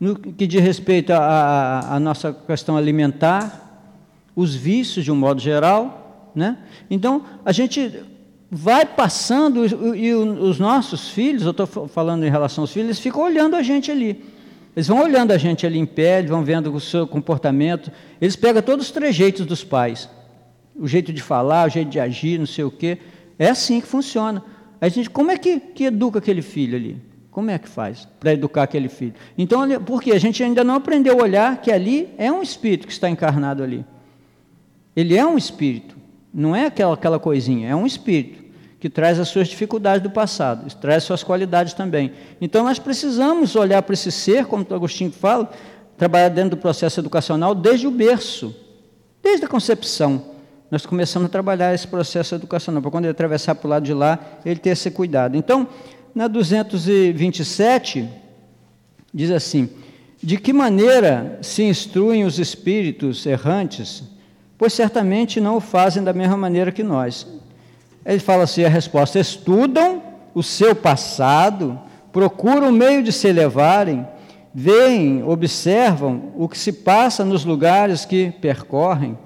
no que diz respeito à, à nossa questão alimentar, os vícios de um modo geral, né? Então a gente vai passando e, os nossos filhos, eu estou falando em relação aos filhos, eles ficam olhando a gente ali. Eles vão olhando a gente ali em pé, eles vão vendo o seu comportamento, eles pegam todos os trejeitos dos pais. O jeito de falar, o jeito de agir, não sei o quê. É assim que funciona. A gente, como é que, que educa aquele filho ali? Como é que faz para educar aquele filho? Então, porque a gente ainda não aprendeu a olhar que ali é um espírito que está encarnado ali. Ele é um espírito, não é aquela, aquela coisinha, é um espírito que traz as suas dificuldades do passado, traz suas qualidades também. Então nós precisamos olhar para esse ser, como o Agostinho fala, trabalhar dentro do processo educacional desde o berço, desde a concepção. Nós começamos a trabalhar esse processo educacional, para quando ele atravessar para o lado de lá, ele ter esse cuidado. Então, na 227, diz assim: De que maneira se instruem os espíritos errantes? Pois certamente não o fazem da mesma maneira que nós. Ele fala assim: a resposta: estudam o seu passado, procuram o meio de se elevarem, veem, observam o que se passa nos lugares que percorrem,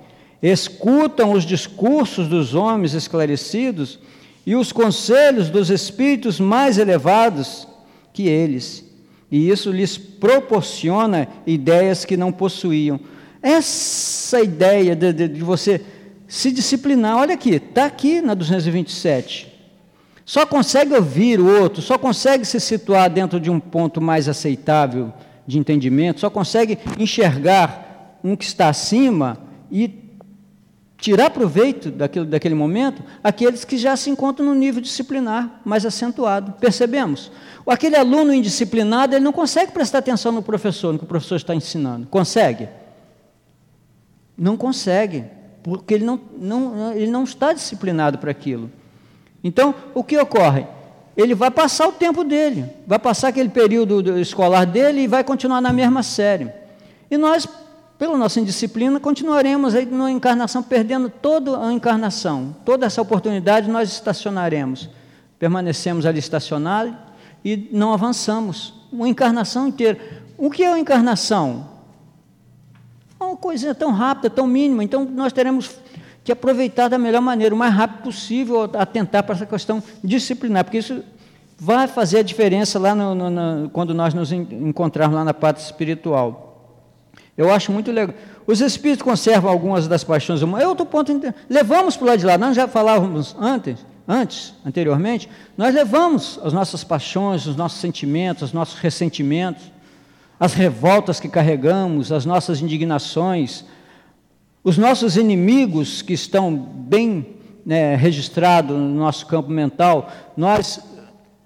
escutam os discursos dos homens esclarecidos e os conselhos dos espíritos mais elevados que eles. E isso lhes proporciona ideias que não possuíam. Essa ideia de, de, de você se disciplinar. Olha aqui, está aqui na 227. Só consegue ouvir o outro, só consegue se situar dentro de um ponto mais aceitável de entendimento, só consegue enxergar um que está acima e tirar proveito daquele, daquele momento aqueles que já se encontram no nível disciplinar mais acentuado. Percebemos? Aquele aluno indisciplinado, ele não consegue prestar atenção no professor, no que o professor está ensinando. Consegue? Não consegue porque ele não, não, ele não está disciplinado para aquilo. Então, o que ocorre? Ele vai passar o tempo dele, vai passar aquele período escolar dele e vai continuar na mesma série. E nós, pela nossa indisciplina, continuaremos aí na encarnação, perdendo toda a encarnação, toda essa oportunidade nós estacionaremos. Permanecemos ali estacionados e não avançamos. Uma encarnação inteira. O que é a encarnação? Uma coisinha tão rápida, tão mínima. Então, nós teremos que aproveitar da melhor maneira, o mais rápido possível, atentar para essa questão disciplinar, porque isso vai fazer a diferença lá no, no, no, quando nós nos encontrarmos lá na parte espiritual. Eu acho muito legal. Os espíritos conservam algumas das paixões humanas. É outro ponto. Levamos para o lado de lá. Nós já falávamos antes, antes, anteriormente, nós levamos as nossas paixões, os nossos sentimentos, os nossos ressentimentos as revoltas que carregamos, as nossas indignações, os nossos inimigos que estão bem né, registrados no nosso campo mental, nós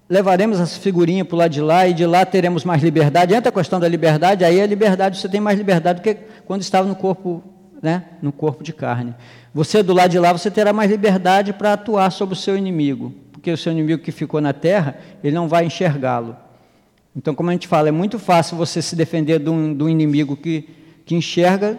levaremos essa figurinha para o lado de lá e de lá teremos mais liberdade. Entra a questão da liberdade, aí a liberdade, você tem mais liberdade do que quando estava no corpo, né, no corpo de carne. Você do lado de lá, você terá mais liberdade para atuar sobre o seu inimigo, porque o seu inimigo que ficou na terra, ele não vai enxergá-lo. Então, como a gente fala, é muito fácil você se defender de um, de um inimigo que, que enxerga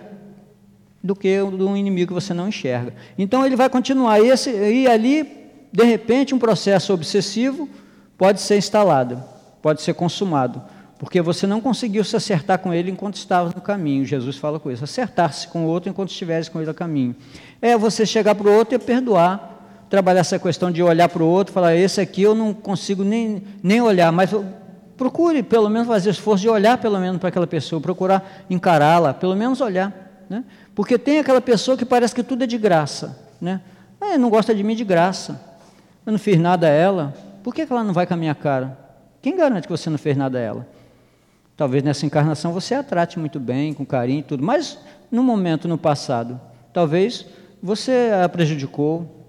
do que de um inimigo que você não enxerga. Então, ele vai continuar. E, esse, e ali, de repente, um processo obsessivo pode ser instalado, pode ser consumado. Porque você não conseguiu se acertar com ele enquanto estava no caminho. Jesus fala com isso. Acertar-se com o outro enquanto estivesse com ele a caminho. É você chegar para o outro e perdoar. Trabalhar essa questão de olhar para o outro falar: esse aqui eu não consigo nem, nem olhar, mas procure pelo menos fazer esforço de olhar pelo menos para aquela pessoa, procurar encará-la, pelo menos olhar. Né? Porque tem aquela pessoa que parece que tudo é de graça. Né? É, não gosta de mim de graça. Eu não fiz nada a ela. Por que ela não vai com a minha cara? Quem garante que você não fez nada a ela? Talvez nessa encarnação você a trate muito bem, com carinho e tudo, mas no momento, no passado, talvez você a prejudicou,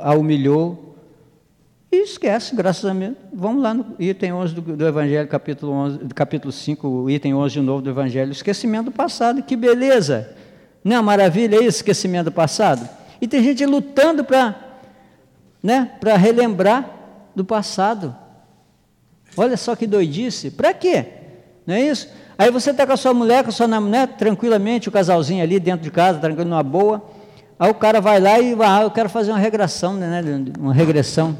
a humilhou, e esquece, graças a Deus. Vamos lá no item 11 do, do Evangelho, capítulo, 11, capítulo 5, o item 11 de novo do Evangelho, esquecimento do passado, que beleza! Não é maravilha isso, esquecimento do passado? E tem gente lutando para né, relembrar do passado. Olha só que doidice. Para quê? Não é isso? Aí você está com a sua mulher, com a sua mulher, tranquilamente, o casalzinho ali dentro de casa, tranquilo, numa boa. Aí o cara vai lá e ah, eu quero fazer uma regressão, né, uma regressão,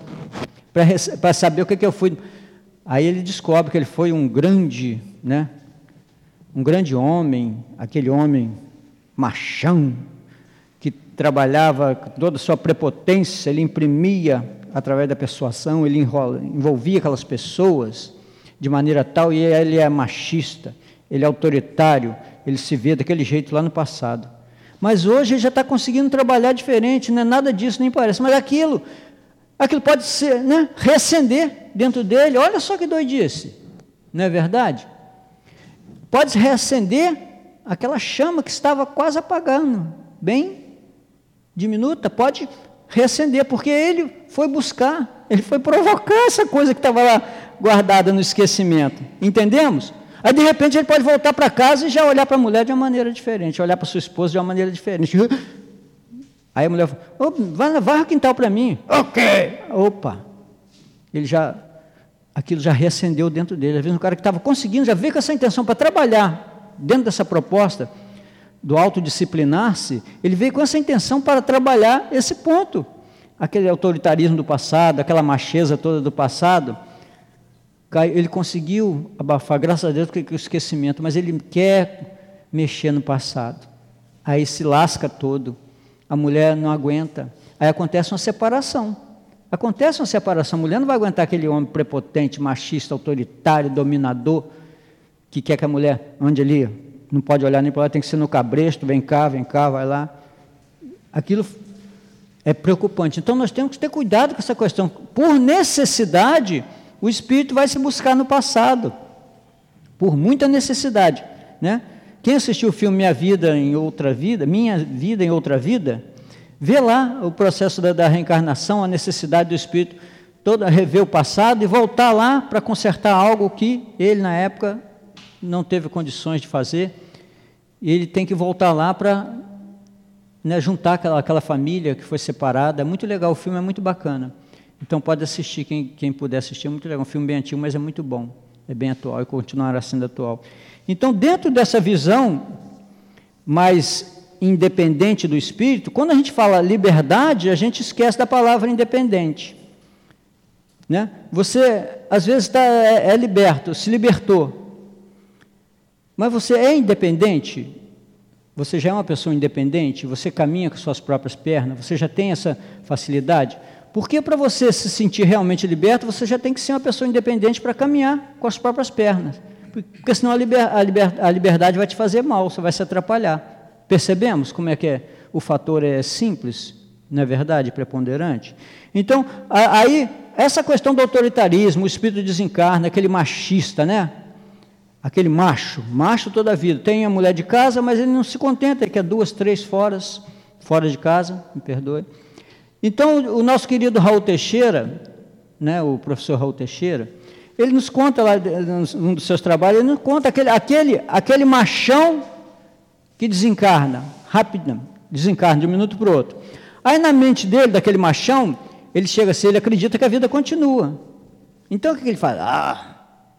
para saber o que, que eu fui. Aí ele descobre que ele foi um grande, né, um grande homem, aquele homem machão, que trabalhava toda a sua prepotência, ele imprimia através da persuasão, ele enrola, envolvia aquelas pessoas de maneira tal, e ele é machista, ele é autoritário, ele se vê daquele jeito lá no passado. Mas hoje ele já está conseguindo trabalhar diferente, não é nada disso, nem parece, mas aquilo, aquilo pode ser, né, reacender dentro dele, olha só que doidice, não é verdade? Pode reacender aquela chama que estava quase apagando, bem diminuta, pode reacender, porque ele foi buscar, ele foi provocar essa coisa que estava lá guardada no esquecimento. Entendemos? Aí de repente ele pode voltar para casa e já olhar para a mulher de uma maneira diferente, olhar para sua esposa de uma maneira diferente. Aí a mulher fala, oh, vai, vai ao quintal para mim. Ok. Opa. Ele já, aquilo já reacendeu dentro dele. Às vezes um cara que estava conseguindo, já veio com essa intenção para trabalhar dentro dessa proposta, do autodisciplinar-se, ele veio com essa intenção para trabalhar esse ponto. Aquele autoritarismo do passado, aquela macheza toda do passado, ele conseguiu abafar, graças a Deus, o esquecimento, mas ele quer mexer no passado. Aí se lasca todo, a mulher não aguenta, aí acontece uma separação. Acontece uma separação, a mulher não vai aguentar aquele homem prepotente, machista, autoritário, dominador, que quer que a mulher ande ali não pode olhar nem para lá, tem que ser no cabresto, vem cá, vem cá, vai lá. Aquilo é preocupante. Então nós temos que ter cuidado com essa questão. Por necessidade, o espírito vai se buscar no passado. Por muita necessidade, né? Quem assistiu o filme Minha Vida em Outra Vida, Minha Vida em Outra Vida, vê lá o processo da, da reencarnação, a necessidade do espírito toda rever o passado e voltar lá para consertar algo que ele na época não teve condições de fazer e ele tem que voltar lá para né, juntar aquela, aquela família que foi separada. É muito legal, o filme é muito bacana. Então pode assistir, quem, quem puder assistir, é muito legal. Um filme bem antigo, mas é muito bom. É bem atual e continuará sendo atual. Então, dentro dessa visão mais independente do espírito, quando a gente fala liberdade, a gente esquece da palavra independente. Né? Você, às vezes, tá, é, é liberto, se libertou, mas você é independente? Você já é uma pessoa independente? Você caminha com suas próprias pernas? Você já tem essa facilidade? Porque para você se sentir realmente liberto, você já tem que ser uma pessoa independente para caminhar com as próprias pernas. Porque senão a, liber, a, liber, a liberdade vai te fazer mal, você vai se atrapalhar. Percebemos como é que é? O fator é simples, não é verdade? Preponderante. Então, aí, essa questão do autoritarismo, o espírito desencarna, aquele machista, né? aquele macho, macho toda a vida, tem a mulher de casa, mas ele não se contenta, ele quer duas, três fora, fora de casa, me perdoe. Então, o nosso querido Raul Teixeira, né, o professor Raul Teixeira, ele nos conta lá, num dos seus trabalhos, ele nos conta aquele, aquele, aquele machão que desencarna, rápido, desencarna de um minuto para o outro. Aí na mente dele, daquele machão, ele chega assim, ele acredita que a vida continua. Então o que ele faz? Ah,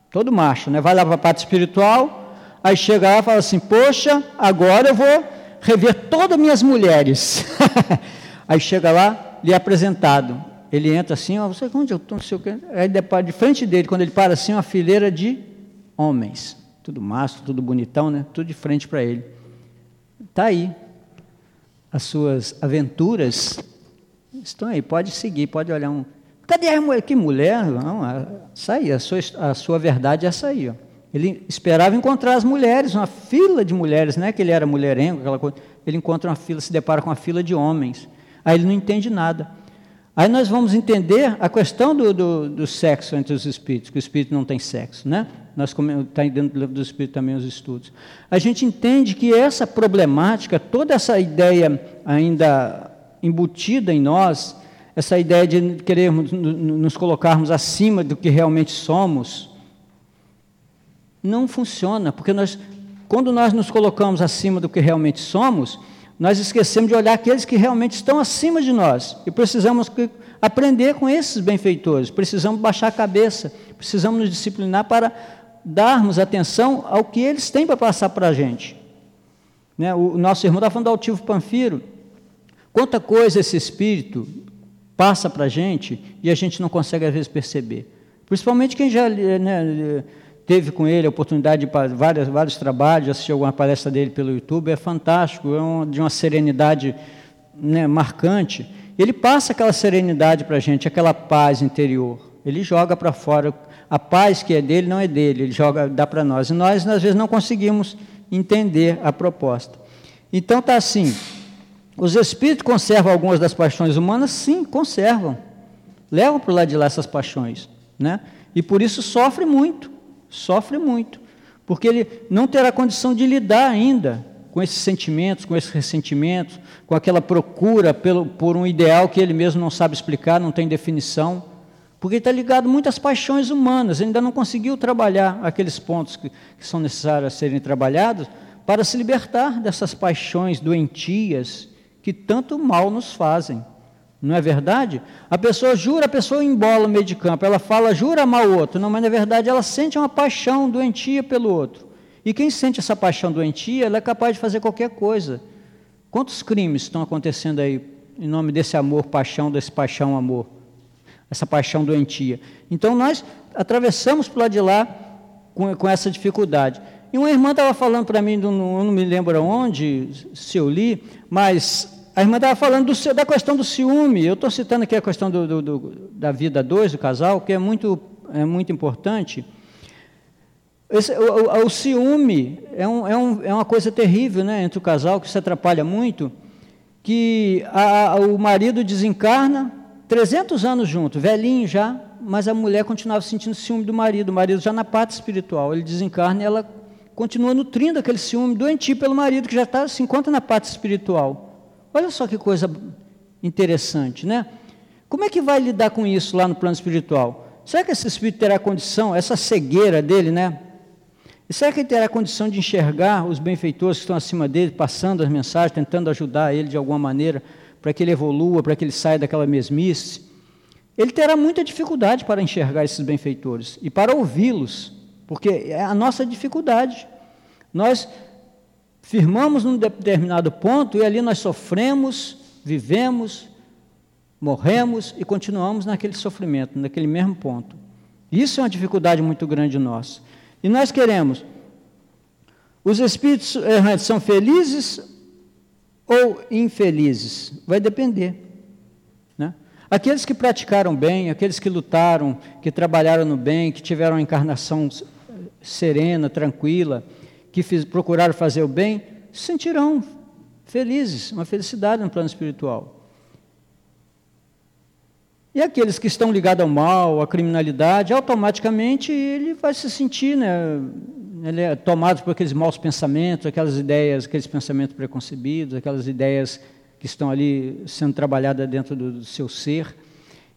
todo macho, né? Vai lá para a parte espiritual, aí chega lá e fala assim: Poxa, agora eu vou rever todas as minhas mulheres. aí chega lá, lhe é apresentado. Ele entra assim, ó, você onde eu estou, não sei o quê. Aí de frente dele, quando ele para assim, uma fileira de homens. Tudo mastro, tudo bonitão, né? Tudo de frente para ele. Está aí. As suas aventuras estão aí. Pode seguir, pode olhar um. Cadê a mulher? Que mulher? Não, aí, a sua, a sua verdade é essa aí. Ó. Ele esperava encontrar as mulheres, uma fila de mulheres, não é que ele era mulherengo, aquela coisa. Ele encontra uma fila, se depara com uma fila de homens. Aí ele não entende nada. Aí nós vamos entender a questão do, do, do sexo entre os espíritos, que o espírito não tem sexo, né? Nós está dentro do livro do espírito também os estudos. A gente entende que essa problemática, toda essa ideia ainda embutida em nós, essa ideia de querermos nos colocarmos acima do que realmente somos, não funciona, porque nós, quando nós nos colocamos acima do que realmente somos, nós esquecemos de olhar aqueles que realmente estão acima de nós e precisamos aprender com esses benfeitores, precisamos baixar a cabeça, precisamos nos disciplinar para darmos atenção ao que eles têm para passar para a gente. Né? O nosso irmão está falando do altivo Panfiro. Quanta coisa esse espírito passa para a gente e a gente não consegue às vezes perceber. Principalmente quem já né, teve com ele a oportunidade de vários, vários trabalhos, assistir alguma palestra dele pelo YouTube, é fantástico, é um, de uma serenidade né, marcante. Ele passa aquela serenidade para a gente, aquela paz interior. Ele joga para fora. A paz que é dele não é dele, ele joga, dá para nós. E nós, às vezes, não conseguimos entender a proposta. Então está assim. Os espíritos conservam algumas das paixões humanas? Sim, conservam. Levam para o lado de lá essas paixões. Né? E por isso sofre muito sofre muito, porque ele não terá condição de lidar ainda com esses sentimentos, com esses ressentimentos, com aquela procura pelo, por um ideal que ele mesmo não sabe explicar, não tem definição, porque está ligado muito às paixões humanas, ele ainda não conseguiu trabalhar aqueles pontos que, que são necessários a serem trabalhados para se libertar dessas paixões doentias que tanto mal nos fazem. Não é verdade? A pessoa jura, a pessoa embola no meio de campo, ela fala, jura amar o outro. Não, mas na verdade ela sente uma paixão doentia pelo outro. E quem sente essa paixão doentia, ela é capaz de fazer qualquer coisa. Quantos crimes estão acontecendo aí em nome desse amor, paixão, desse paixão, amor? Essa paixão doentia. Então nós atravessamos para lá de lá com, com essa dificuldade. E uma irmã estava falando para mim, não, não me lembro onde, se eu li, mas a irmã estava falando do, da questão do ciúme. Eu estou citando aqui a questão do, do, do, da vida dois do casal, que é muito, é muito importante. Esse, o, o, o, ciúme é, um, é, um, é, uma coisa terrível né, entre o casal, que se atrapalha muito, que a, o marido desencarna, 300 anos junto, velhinho já, mas a mulher continuava sentindo ciúme do marido, o marido já na parte espiritual, ele desencarna e ela continua nutrindo aquele ciúme doentio pelo marido, que já está, se encontra na parte espiritual. Olha só que coisa interessante, né? Como é que vai lidar com isso lá no plano espiritual? Será que esse espírito terá condição, essa cegueira dele, né? E será que ele terá condição de enxergar os benfeitores que estão acima dele, passando as mensagens, tentando ajudar ele de alguma maneira, para que ele evolua, para que ele saia daquela mesmice? Ele terá muita dificuldade para enxergar esses benfeitores e para ouvi-los, porque é a nossa dificuldade. Nós firmamos num determinado ponto e ali nós sofremos, vivemos, morremos e continuamos naquele sofrimento, naquele mesmo ponto. Isso é uma dificuldade muito grande nossa. E nós queremos. Os espíritos errantes são felizes ou infelizes? Vai depender. Né? Aqueles que praticaram bem, aqueles que lutaram, que trabalharam no bem, que tiveram uma encarnação serena, tranquila, que fiz, procuraram fazer o bem, se sentirão felizes, uma felicidade no plano espiritual. E aqueles que estão ligados ao mal, à criminalidade, automaticamente ele vai se sentir, né, ele é tomado por aqueles maus pensamentos, aquelas ideias, aqueles pensamentos preconcebidos, aquelas ideias que estão ali sendo trabalhadas dentro do, do seu ser.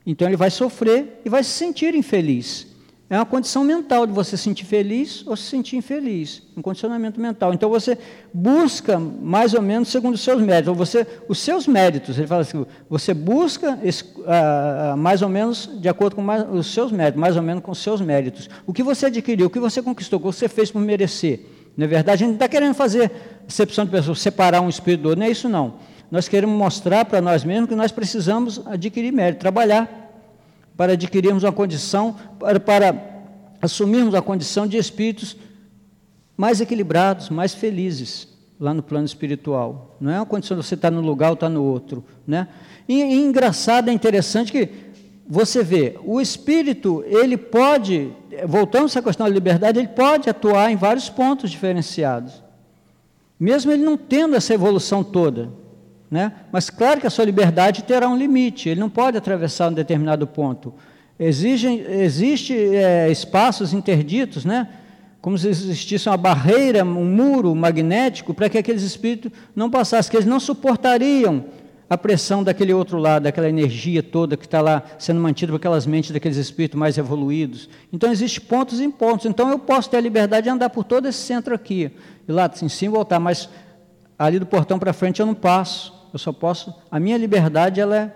Então ele vai sofrer e vai se sentir infeliz. É uma condição mental de você se sentir feliz ou se sentir infeliz, um condicionamento mental. Então você busca mais ou menos segundo os seus méritos, ou você, os seus méritos. Ele fala assim: você busca esse, ah, mais ou menos de acordo com mais, os seus méritos, mais ou menos com os seus méritos. O que você adquiriu, o que você conquistou, o que você fez por merecer. Na é verdade, a gente não está querendo fazer excepção de pessoas, separar um espírito do outro, não é isso não. Nós queremos mostrar para nós mesmos que nós precisamos adquirir mérito, trabalhar para adquirirmos uma condição, para, para assumirmos a condição de espíritos mais equilibrados, mais felizes lá no plano espiritual. Não é uma condição de você estar no lugar ou estar no outro. Né? E, e engraçado, é interessante que você vê, o espírito, ele pode, voltando essa questão da liberdade, ele pode atuar em vários pontos diferenciados. Mesmo ele não tendo essa evolução toda. Né? Mas claro que a sua liberdade terá um limite, ele não pode atravessar um determinado ponto. Existem existe, é, espaços interditos, né? como se existisse uma barreira, um muro magnético, para que aqueles espíritos não passassem, que eles não suportariam a pressão daquele outro lado, daquela energia toda que está lá sendo mantida por aquelas mentes daqueles espíritos mais evoluídos. Então, existem pontos em pontos. Então, eu posso ter a liberdade de andar por todo esse centro aqui, e lá em cima voltar, mas ali do portão para frente eu não passo. Eu só posso. A minha liberdade ela é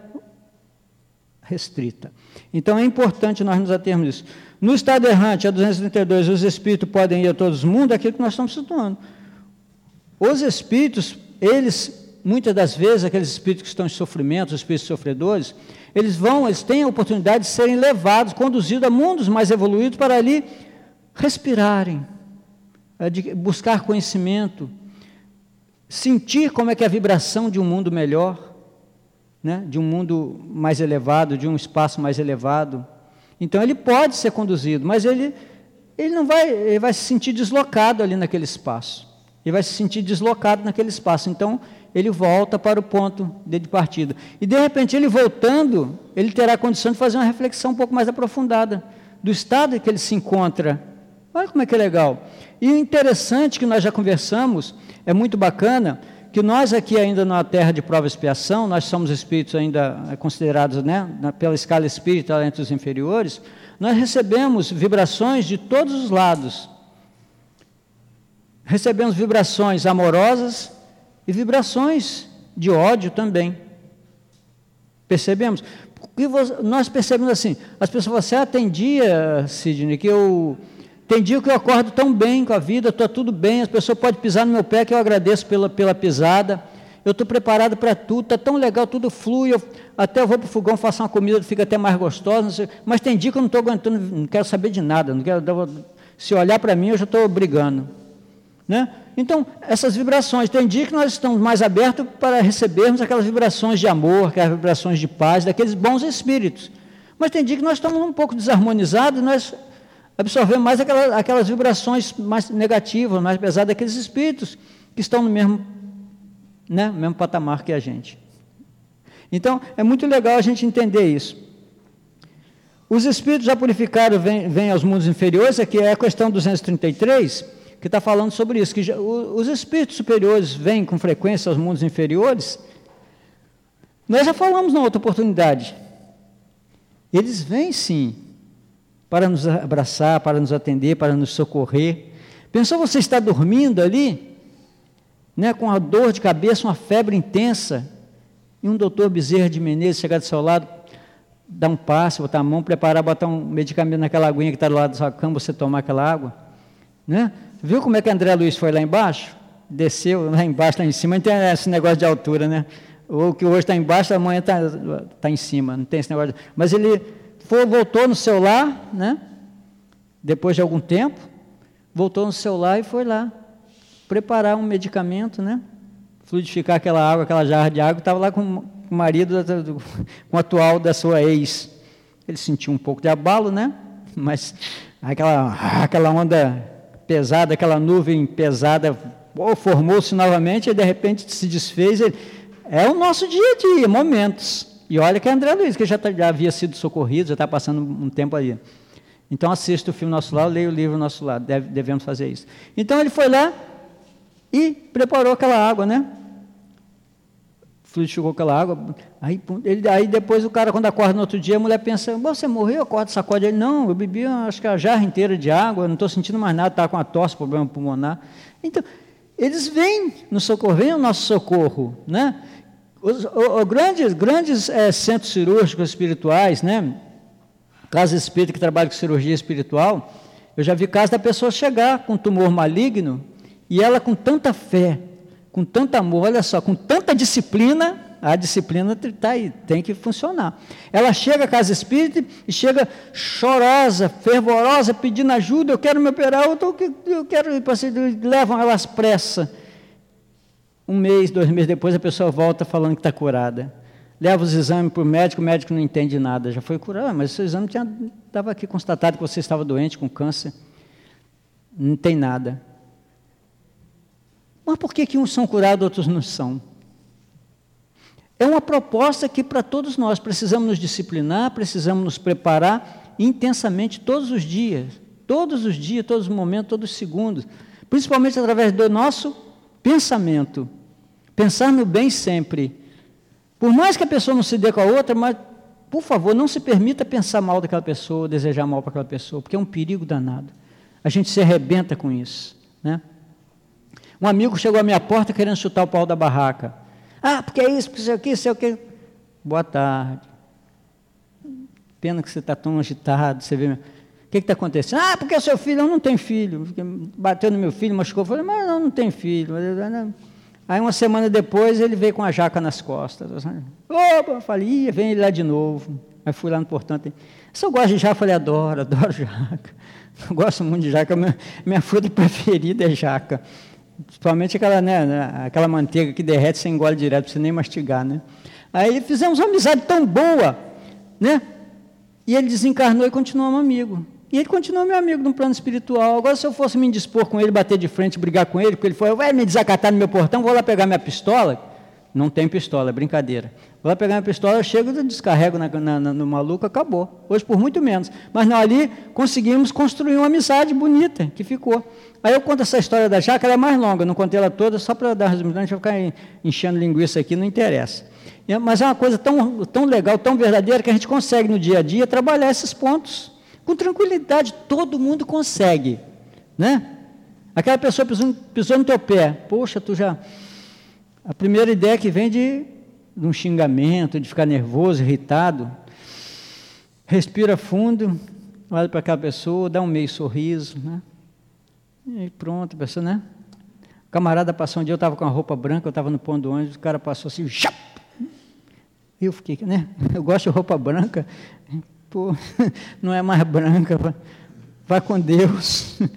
restrita. Então, é importante nós nos atermos nisso. No estado errante, a 232, os espíritos podem ir a todos os mundos, é aquilo que nós estamos situando. Os espíritos, eles muitas das vezes, aqueles espíritos que estão em sofrimento, os espíritos sofredores, eles vão, eles têm a oportunidade de serem levados, conduzidos a mundos mais evoluídos para ali respirarem, buscar conhecimento, sentir como é que é a vibração de um mundo melhor, né? de um mundo mais elevado, de um espaço mais elevado. Então ele pode ser conduzido, mas ele, ele não vai, ele vai se sentir deslocado ali naquele espaço. Ele vai se sentir deslocado naquele espaço. Então, ele volta para o ponto de partida. E de repente, ele voltando, ele terá condição de fazer uma reflexão um pouco mais aprofundada do estado em que ele se encontra. Olha como é que é legal. E o interessante que nós já conversamos, é muito bacana, que nós aqui ainda na terra de prova e expiação, nós somos espíritos ainda considerados, né, pela escala espírita entre os inferiores, nós recebemos vibrações de todos os lados. Recebemos vibrações amorosas, e vibrações de ódio também. Percebemos? Porque nós percebemos assim, as pessoas falam assim, ah, tem dia, Sidney, que eu. Tem dia que eu acordo tão bem com a vida, estou tudo bem, as pessoas podem pisar no meu pé que eu agradeço pela, pela pisada. Eu estou preparado para tudo, está tão legal, tudo flui. Eu, até eu vou para o fogão, faço uma comida, fica até mais gostosa. Mas tem dia que eu não estou aguentando, não quero saber de nada. Não quero, se olhar para mim, eu já estou brigando. Né? Então, essas vibrações, tem dia que nós estamos mais abertos para recebermos aquelas vibrações de amor, aquelas vibrações de paz, daqueles bons espíritos. Mas tem dia que nós estamos um pouco desarmonizados, nós absorvemos mais aquelas, aquelas vibrações mais negativas, mais pesadas daqueles espíritos que estão no mesmo, né, mesmo patamar que a gente. Então, é muito legal a gente entender isso. Os espíritos já purificados vêm, vêm aos mundos inferiores, aqui é a questão 233 que está falando sobre isso, que já, os espíritos superiores vêm com frequência aos mundos inferiores. Nós já falamos na outra oportunidade. Eles vêm sim, para nos abraçar, para nos atender, para nos socorrer. Pensou você estar dormindo ali, né, com uma dor de cabeça, uma febre intensa, e um doutor Bezerra de Menezes chegar do seu lado, dar um passe, botar a mão, preparar, botar um medicamento naquela aguinha que está do lado da sua cama, você tomar aquela água, né? Viu como é que André Luiz foi lá embaixo? Desceu lá embaixo, lá em cima, não tem esse negócio de altura, né? O que hoje está embaixo, amanhã está tá em cima, não tem esse negócio. De... Mas ele foi, voltou no celular, né? Depois de algum tempo, voltou no celular e foi lá preparar um medicamento, né? Fluidificar aquela água, aquela jarra de água, estava lá com o marido, com o atual da sua ex. Ele sentiu um pouco de abalo, né? Mas aquela, aquela onda pesada, aquela nuvem pesada formou-se novamente e de repente se desfez. É o nosso dia a dia, momentos. E olha que é André Luiz, que já, tá, já havia sido socorrido, já está passando um tempo ali. Então assista o filme Nosso Lado, leia o livro Nosso Lado, deve, devemos fazer isso. Então ele foi lá e preparou aquela água, né? fluidificou aquela água. Aí, ele, aí depois o cara, quando acorda no outro dia, a mulher pensa, você morreu, acorda, sacode. Ele, não, eu bebi acho que a jarra inteira de água, não estou sentindo mais nada, estava com a tosse, problema pulmonar. Então, eles vêm no socorro, vêm o nosso socorro, né? Os, grandes grandes é, centros cirúrgicos espirituais, né? Casa espírita que trabalha com cirurgia espiritual, eu já vi casos da pessoa chegar com tumor maligno e ela com tanta fé, com tanto amor, olha só, com tanta disciplina, A disciplina está aí, tem que funcionar. Ela chega à casa espírita e chega chorosa, fervorosa, pedindo ajuda, eu quero me operar, eu, tô, eu quero ir para levam ela às pressas. Um mês, dois meses depois, a pessoa volta falando que está curada. Leva os exames para o médico, o médico não entende nada, já foi curado, ah, mas o exame estava aqui constatado que você estava doente com câncer. Não tem nada. Mas por que, que uns são curados, outros não são? É uma proposta que para todos nós precisamos nos disciplinar, precisamos nos preparar intensamente todos os dias, todos os dias, todos os momentos, todos os segundos, principalmente através do nosso pensamento. Pensar no bem sempre. Por mais que a pessoa não se dê com a outra, mas, por favor, não se permita pensar mal daquela pessoa, desejar mal para aquela pessoa, porque é um perigo danado. A gente se arrebenta com isso. Né? Um amigo chegou à minha porta querendo chutar o pau da barraca. Ah, porque é isso, porque sei o que, sei o que. Boa tarde. Pena que você está tão agitado, você vê. O que está acontecendo? Ah, porque é seu filho, eu não tenho filho. Bateu no meu filho, machucou. Eu falei, mas não, não tem filho. Aí uma semana depois ele veio com a jaca nas costas. Opa, eu falei, Ih, vem ele lá de novo. Aí fui lá no portão. Eu gosto de jaca, falei, adoro, adoro jaca. Eu gosto muito de jaca, minha, minha fruta preferida é jaca. Principalmente aquela, né, né, aquela manteiga que derrete, você engole direto, para você nem mastigar, né? Aí fizemos uma amizade tão boa, né? E ele desencarnou e continuou um amigo. E ele continuou meu amigo no plano espiritual. Agora, se eu fosse me indispor com ele, bater de frente, brigar com ele, porque ele foi, vai me desacatar no meu portão, vou lá pegar minha pistola. Não tem pistola, é brincadeira. Vou lá pegar minha pistola, eu chego, descarrego na, na, no maluco, acabou. Hoje, por muito menos. Mas não, ali conseguimos construir uma amizade bonita, que ficou. Aí eu conto essa história da jaca, ela é mais longa, não contei ela toda, só para dar resumo, a gente vai ficar enchendo linguiça aqui, não interessa. Mas é uma coisa tão, tão legal, tão verdadeira, que a gente consegue no dia a dia trabalhar esses pontos com tranquilidade, todo mundo consegue. Né? Aquela pessoa pisou, pisou no teu pé, poxa, tu já. A primeira ideia que vem de, de um xingamento, de ficar nervoso, irritado, respira fundo, olha para aquela pessoa, dá um meio sorriso, né? E pronto, a pessoa, né? O camarada passou um dia, eu estava com a roupa branca, eu estava no ponto do ônibus, o cara passou assim, chap! Eu fiquei, né? Eu gosto de roupa branca, pô, não é mais branca, vai com Deus.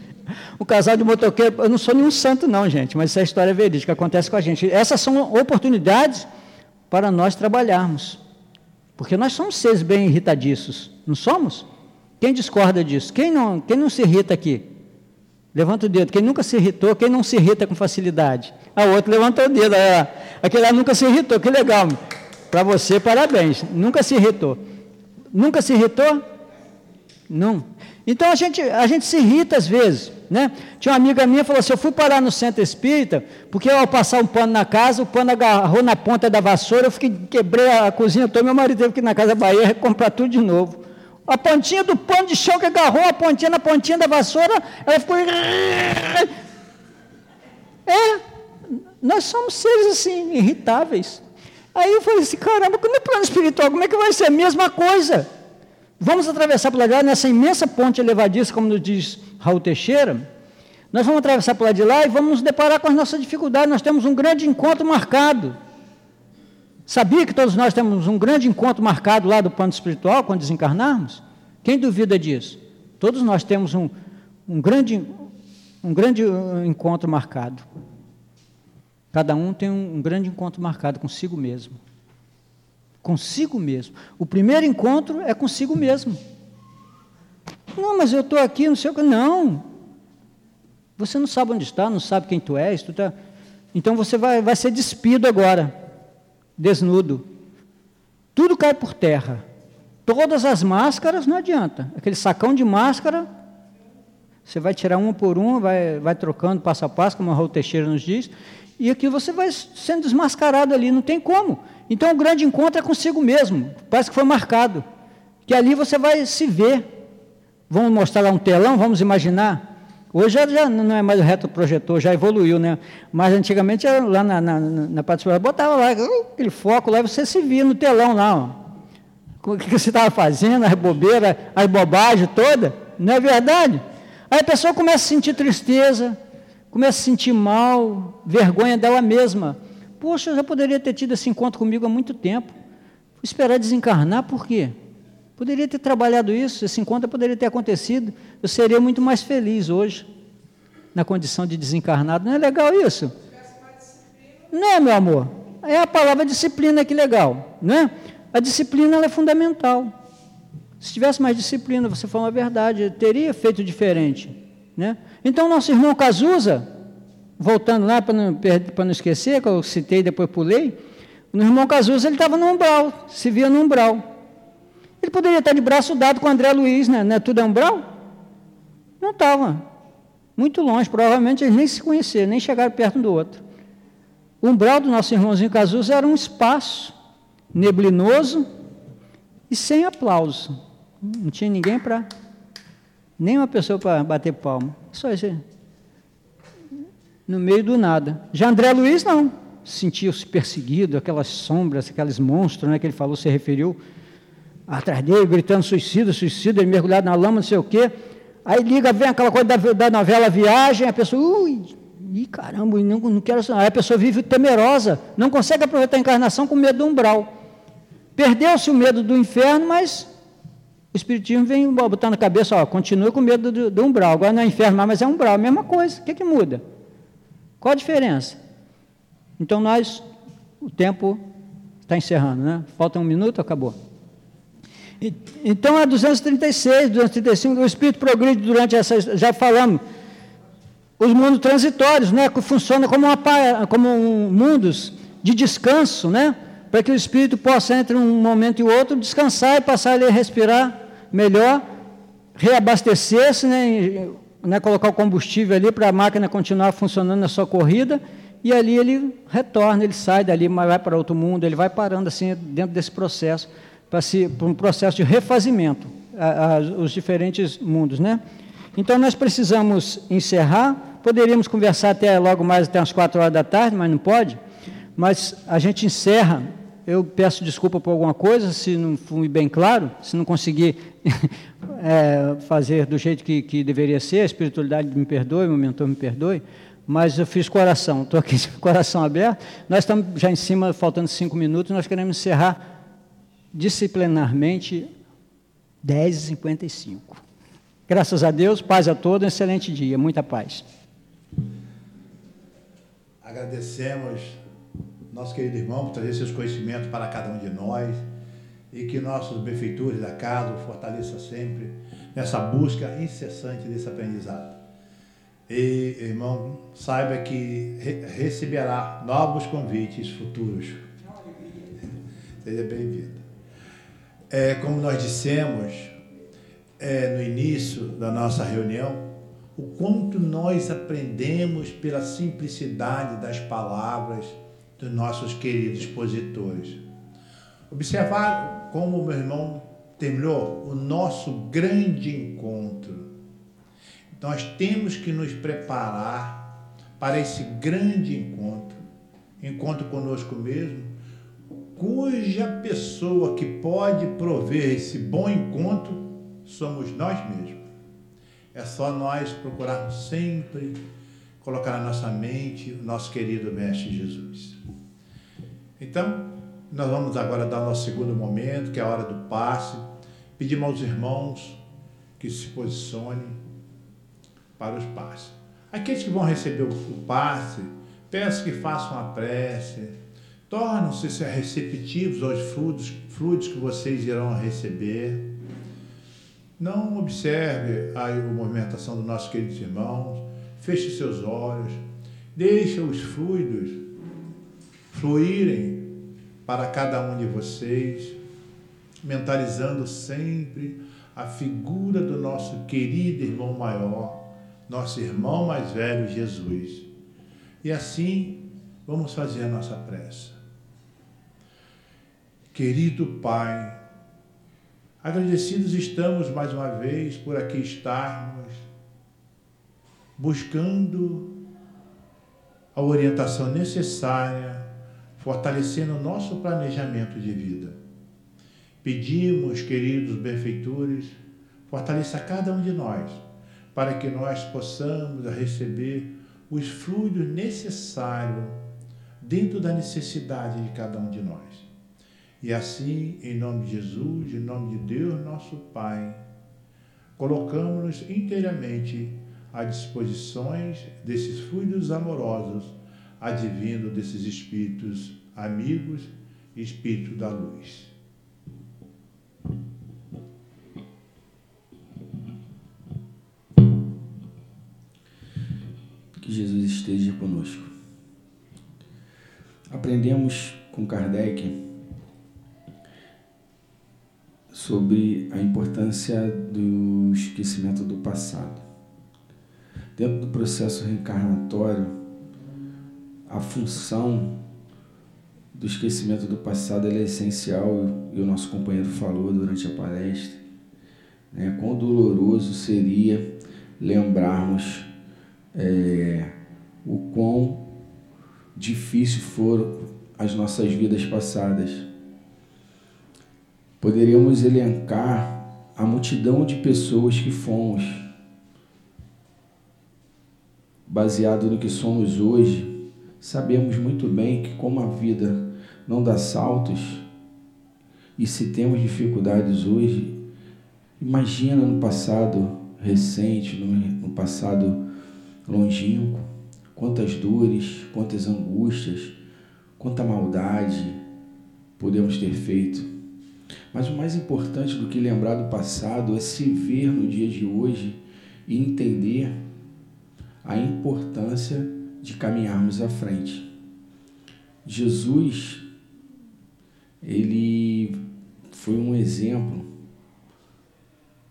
O casal de motoqueiro, eu não sou nenhum santo, não, gente, mas essa é história verídica, acontece com a gente. Essas são oportunidades para nós trabalharmos. Porque nós somos seres bem irritadiços, não somos? Quem discorda disso? Quem não, quem não se irrita aqui? Levanta o dedo. Quem nunca se irritou, quem não se irrita com facilidade? A outro levantou o dedo. É, aquele lá nunca se irritou, que legal. Para você, parabéns. Nunca se irritou. Nunca se irritou? Não. Então a gente, a gente se irrita às vezes. Né? Tinha uma amiga minha que falou assim: eu fui parar no centro espírita, porque ao passar um pano na casa, o pano agarrou na ponta da vassoura, eu fiquei, quebrei a cozinha toda, meu marido teve que ir na casa Bahia comprar tudo de novo. A pontinha do pano de chão que agarrou a pontinha na pontinha da vassoura, ela ficou. É, nós somos seres assim, irritáveis. Aí eu falei assim: caramba, no plano espiritual, como é que vai ser a mesma coisa? Vamos atravessar por lá nessa imensa ponte elevadiça, como nos diz Raul Teixeira. Nós vamos atravessar por lá de lá e vamos nos deparar com as nossas dificuldades. Nós temos um grande encontro marcado. Sabia que todos nós temos um grande encontro marcado lá do plano espiritual quando desencarnarmos? Quem duvida disso? Todos nós temos um, um, grande, um grande uh, encontro marcado. Cada um tem um, grande encontro marcado consigo mesmo. Consigo mesmo. O primeiro encontro é consigo mesmo. Não, mas eu estou aqui, não sei o que. Não. Você não sabe onde está, não sabe quem tu és. Tu tá... Então você vai, vai ser despido agora desnudo. Tudo cai por terra. Todas as máscaras não adianta. Aquele sacão de máscara, você vai tirar uma por uma, vai, vai trocando passo a passo, como a Raul Teixeira nos diz, e aqui você vai sendo desmascarado ali, não tem como. Então o grande encontro é consigo mesmo, parece que foi marcado. Que ali você vai se ver. Vamos mostrar lá um telão, vamos imaginar. Hoje já, não é mais o retroprojetor, já evoluiu, né? Mas antigamente, lá na, na, na participação, botava lá aquele foco lá, você se via no telão lá, ó. O que você estava fazendo, as bobeiras, as bobagens todas, não é verdade? Aí a pessoa começa a sentir tristeza, começa a sentir mal, vergonha dela mesma, Poxa, eu já poderia ter tido esse encontro comigo há muito tempo. Vou esperar desencarnar, por quê? Poderia ter trabalhado isso, esse encontro poderia ter acontecido. Eu seria muito mais feliz hoje, na condição de desencarnado. Não é legal isso? Não é, meu amor. É a palavra disciplina que legal, não é? A disciplina é fundamental. Se tivesse mais disciplina, você falou a verdade, teria feito diferente, né? Então, nosso irmão Cazuza, voltando lá para não, não esquecer, que eu citei depois pulei, o irmão Cazuza ele estava no umbral, se via no umbral. Ele poderia estar de braço dado com André Luiz, né? Não é tudo é umbral? Não estava. Muito longe, provavelmente eles nem se conheceram, nem chegaram perto um do outro. O umbral do nosso irmãozinho Cazuza era um espaço neblinoso e sem aplauso. Não tinha ninguém para. Nem uma pessoa para bater palma. Isso No meio do nada. Já André Luiz não. Sentiu-se perseguido, aquelas sombras, aqueles monstros né, que ele falou, se referiu atrás dele, gritando suicida, suicida, ele mergulhado na lama, não sei o quê. Aí liga, vem aquela coisa da, da novela Viagem, a pessoa, ui, Ih, caramba, não, não quero. Aí a pessoa vive temerosa, não consegue aproveitar a encarnação com medo do umbral. Perdeu-se o medo do inferno, mas o Espiritismo vem botar na cabeça, ó, continua com medo do, do umbral. Agora não é inferno, mas é umbral, mesma coisa. O que, que muda? Qual a diferença? Então nós, o tempo está encerrando, né? Falta um minuto, acabou. então é 236, 235, o Espírito progride durante essas, já falamos, os mundos transitórios, né, que funcionam como, uma, como um, mundos de descanso, né, para que o espírito possa, entre um momento e outro, descansar e passar ali a respirar melhor, reabastecer-se, né, né, colocar o combustível ali para a máquina continuar funcionando na sua corrida, e ali ele retorna, ele sai dali, vai para outro mundo, ele vai parando assim dentro desse processo, para um processo de refazimento, a, a, os diferentes mundos, né? Então nós precisamos encerrar. Poderíamos conversar até logo mais até as quatro horas da tarde, mas não pode. Mas a gente encerra. Eu peço desculpa por alguma coisa, se não fui bem claro, se não conseguir é, fazer do jeito que, que, deveria ser, a espiritualidade me perdoe, o mentor me perdoe, mas eu fiz coração, estou aqui com coração aberto. Nós estamos já em cima, faltando cinco minutos, nós queremos encerrar disciplinarmente 10h55. Graças a Deus, paz a todos, um excelente dia, muita paz. Agradecemos nosso querido irmão por trazer seus conhecimentos para cada um de nós e que nossos benfeitores da casa o fortaleça sempre nessa busca incessante desse aprendizado. E, irmão, saiba que re receberá novos convites futuros. Seja bem-vindo. É, como nós dissemos, é, no início da nossa reunião, o quanto nós aprendemos pela simplicidade das palavras dos nossos queridos expositores. Observar como o meu irmão terminou o nosso grande encontro. Nós temos que nos preparar para esse grande encontro, encontro conosco mesmo, cuja pessoa que pode prover esse bom encontro somos nós mesmos. É só nós procurarmos sempre colocar na nossa mente o nosso querido Mestre Jesus. Então, nós vamos agora dar o nosso segundo momento, que é a hora do passe. Pedimos aos irmãos que se posicionem para os passes. Aqueles que vão receber o passe, peço que façam a prece, tornam-se receptivos aos frutos, frutos que vocês irão receber não observe a movimentação dos nossos queridos irmãos, feche seus olhos, deixe os fluidos fluírem para cada um de vocês, mentalizando sempre a figura do nosso querido irmão maior, nosso irmão mais velho Jesus. E assim vamos fazer a nossa prece. Querido Pai, Agradecidos estamos mais uma vez por aqui estarmos, buscando a orientação necessária, fortalecendo o nosso planejamento de vida. Pedimos, queridos benfeitores, fortaleça cada um de nós, para que nós possamos receber os fluidos necessários dentro da necessidade de cada um de nós. E assim, em nome de Jesus, em nome de Deus, nosso Pai, colocamos-nos inteiramente à disposição desses fluidos amorosos, advindo desses espíritos amigos espírito da luz. Que Jesus esteja conosco. Aprendemos com Kardec sobre a importância do esquecimento do passado. Dentro do processo reencarnatório, a função do esquecimento do passado é essencial e o nosso companheiro falou durante a palestra. Né? Quão doloroso seria lembrarmos é, o quão difícil foram as nossas vidas passadas. Poderíamos elencar a multidão de pessoas que fomos, baseado no que somos hoje, sabemos muito bem que como a vida não dá saltos, e se temos dificuldades hoje, imagina no passado recente, no, passado longínquo, quantas dores, quantas angústias, quanta maldade podemos ter feito. Mas o mais importante do que lembrar do passado é se ver no dia de hoje e entender a importância de caminharmos à frente. Jesus, ele foi um exemplo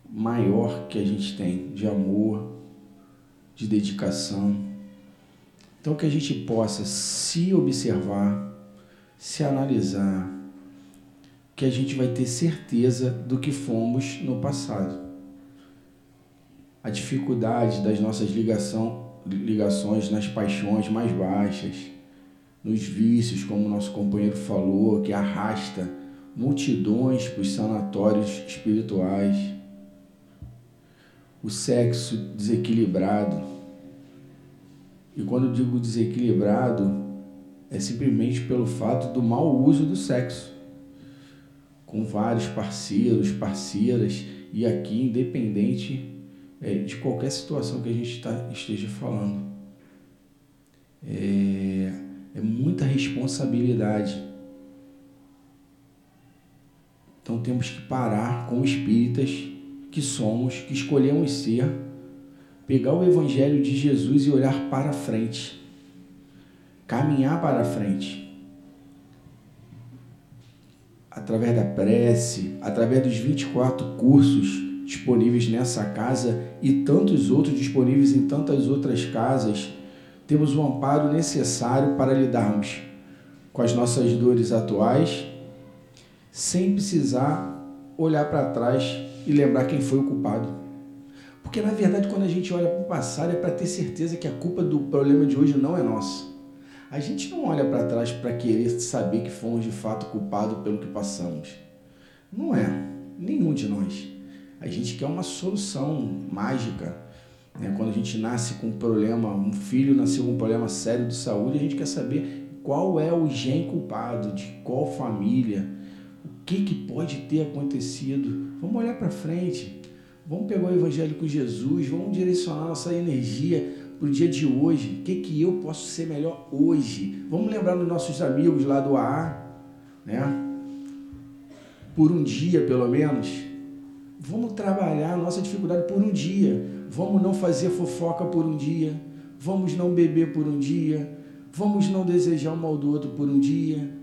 maior que a gente tem de amor, de dedicação. Então, que a gente possa se observar, se analisar, que a gente vai ter certeza do que fomos no passado. A dificuldade das nossas ligação, ligações nas paixões mais baixas, nos vícios, como nosso companheiro falou, que arrasta multidões para os sanatórios espirituais o sexo desequilibrado. E quando eu digo desequilibrado, é simplesmente pelo fato do mau uso do sexo, com vários parceiros, parceiras, e aqui independente é, de qualquer situação que a gente tá, esteja falando. É, é muita responsabilidade. Então temos que parar com espíritas que somos, que escolhemos ser, pegar o Evangelho de Jesus e olhar para frente, caminhar para frente. Através da prece, através dos 24 cursos disponíveis nessa casa e tantos outros disponíveis em tantas outras casas, temos o amparo necessário para lidarmos com as nossas dores atuais, sem precisar olhar para trás e lembrar quem foi o culpado. Porque na verdade, quando a gente olha para o passado, é para ter certeza que a culpa do problema de hoje não é nossa. A gente não olha para trás para querer saber que fomos de fato culpados pelo que passamos. Não é. Nenhum de nós. A gente quer uma solução mágica. Né? Quando a gente nasce com um problema, um filho nasceu com um problema sério de saúde, a gente quer saber qual é o gen culpado, de qual família, o que, que pode ter acontecido. Vamos olhar para frente. Vamos pegar o Evangelho com Jesus, vamos direcionar nossa energia para o dia de hoje. O que, que eu posso ser melhor hoje? Vamos lembrar dos nossos amigos lá do AA, né? Por um dia, pelo menos. Vamos trabalhar a nossa dificuldade por um dia. Vamos não fazer fofoca por um dia. Vamos não beber por um dia. Vamos não desejar o mal do outro por um dia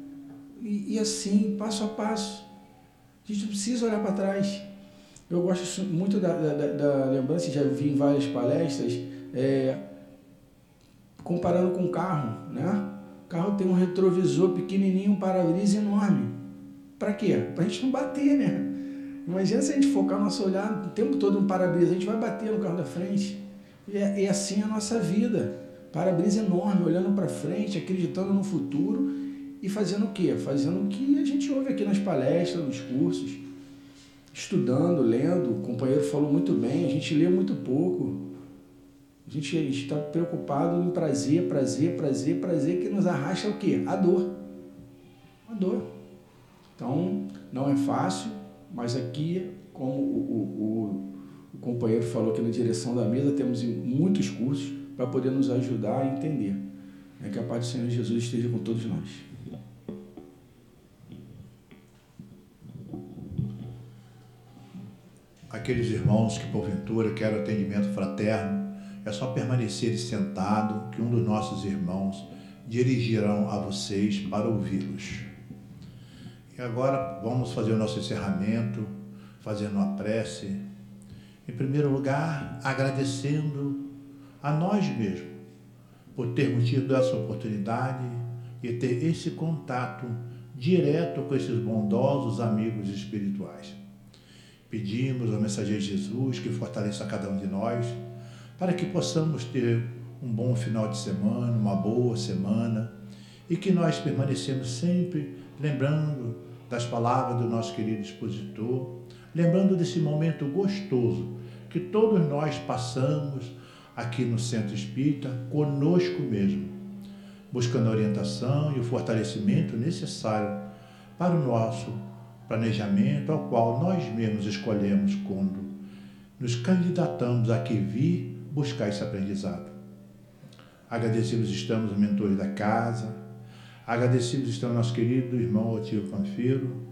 e, e assim, passo a passo. A gente precisa olhar para trás. Eu gosto muito da, da, da, lembrança, já vi em várias palestras, é, comparando com o carro, né? O carro tem um retrovisor pequenininho, um para-brisa enorme. Para quê? Para a gente não bater, né? Imagina se a gente focar nosso olhar o tempo todo no para-brisa, a gente vai bater no carro da frente. E é, é assim a nossa vida. Para-brisa enorme, olhando para frente, acreditando no futuro e fazendo o quê? Fazendo o que a gente ouve aqui nas palestras, nos cursos, estudando, lendo. O companheiro falou muito bem, a gente lê muito pouco. A gente está preocupado em prazer, prazer, prazer, prazer, que nos arrasta o quê? A dor. A dor. Então, não é fácil, mas aqui, como o, o, o companheiro falou aqui na direção da mesa, temos muitos cursos para poder nos ajudar a entender. É que a paz do Senhor Jesus esteja com todos nós. Aqueles irmãos que porventura querem atendimento fraterno, é só permanecer sentado que um dos nossos irmãos dirigirão a vocês para ouvi-los. E agora vamos fazer o nosso encerramento, fazendo uma prece. Em primeiro lugar, agradecendo a nós mesmos por termos tido essa oportunidade e ter esse contato direto com esses bondosos amigos espirituais. Pedimos ao mensageiro Jesus que fortaleça cada um de nós, para que possamos ter um bom final de semana, uma boa semana, e que nós permanecemos sempre lembrando das palavras do nosso querido expositor, lembrando desse momento gostoso que todos nós passamos aqui no Centro Espírita conosco mesmo, buscando a orientação e o fortalecimento necessário para o nosso planejamento ao qual nós mesmos escolhemos quando nos candidatamos a que vir buscar esse aprendizado. Agradecidos estamos aos mentores da casa, agradecidos ao nosso querido irmão Otílio Panfiro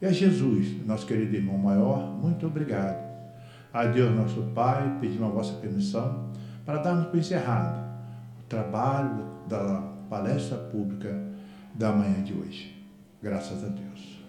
e a Jesus, nosso querido irmão maior, muito obrigado. A Deus, nosso Pai, pedimos a vossa permissão para darmos por encerrado o trabalho da palestra pública da manhã de hoje. Graças a Deus.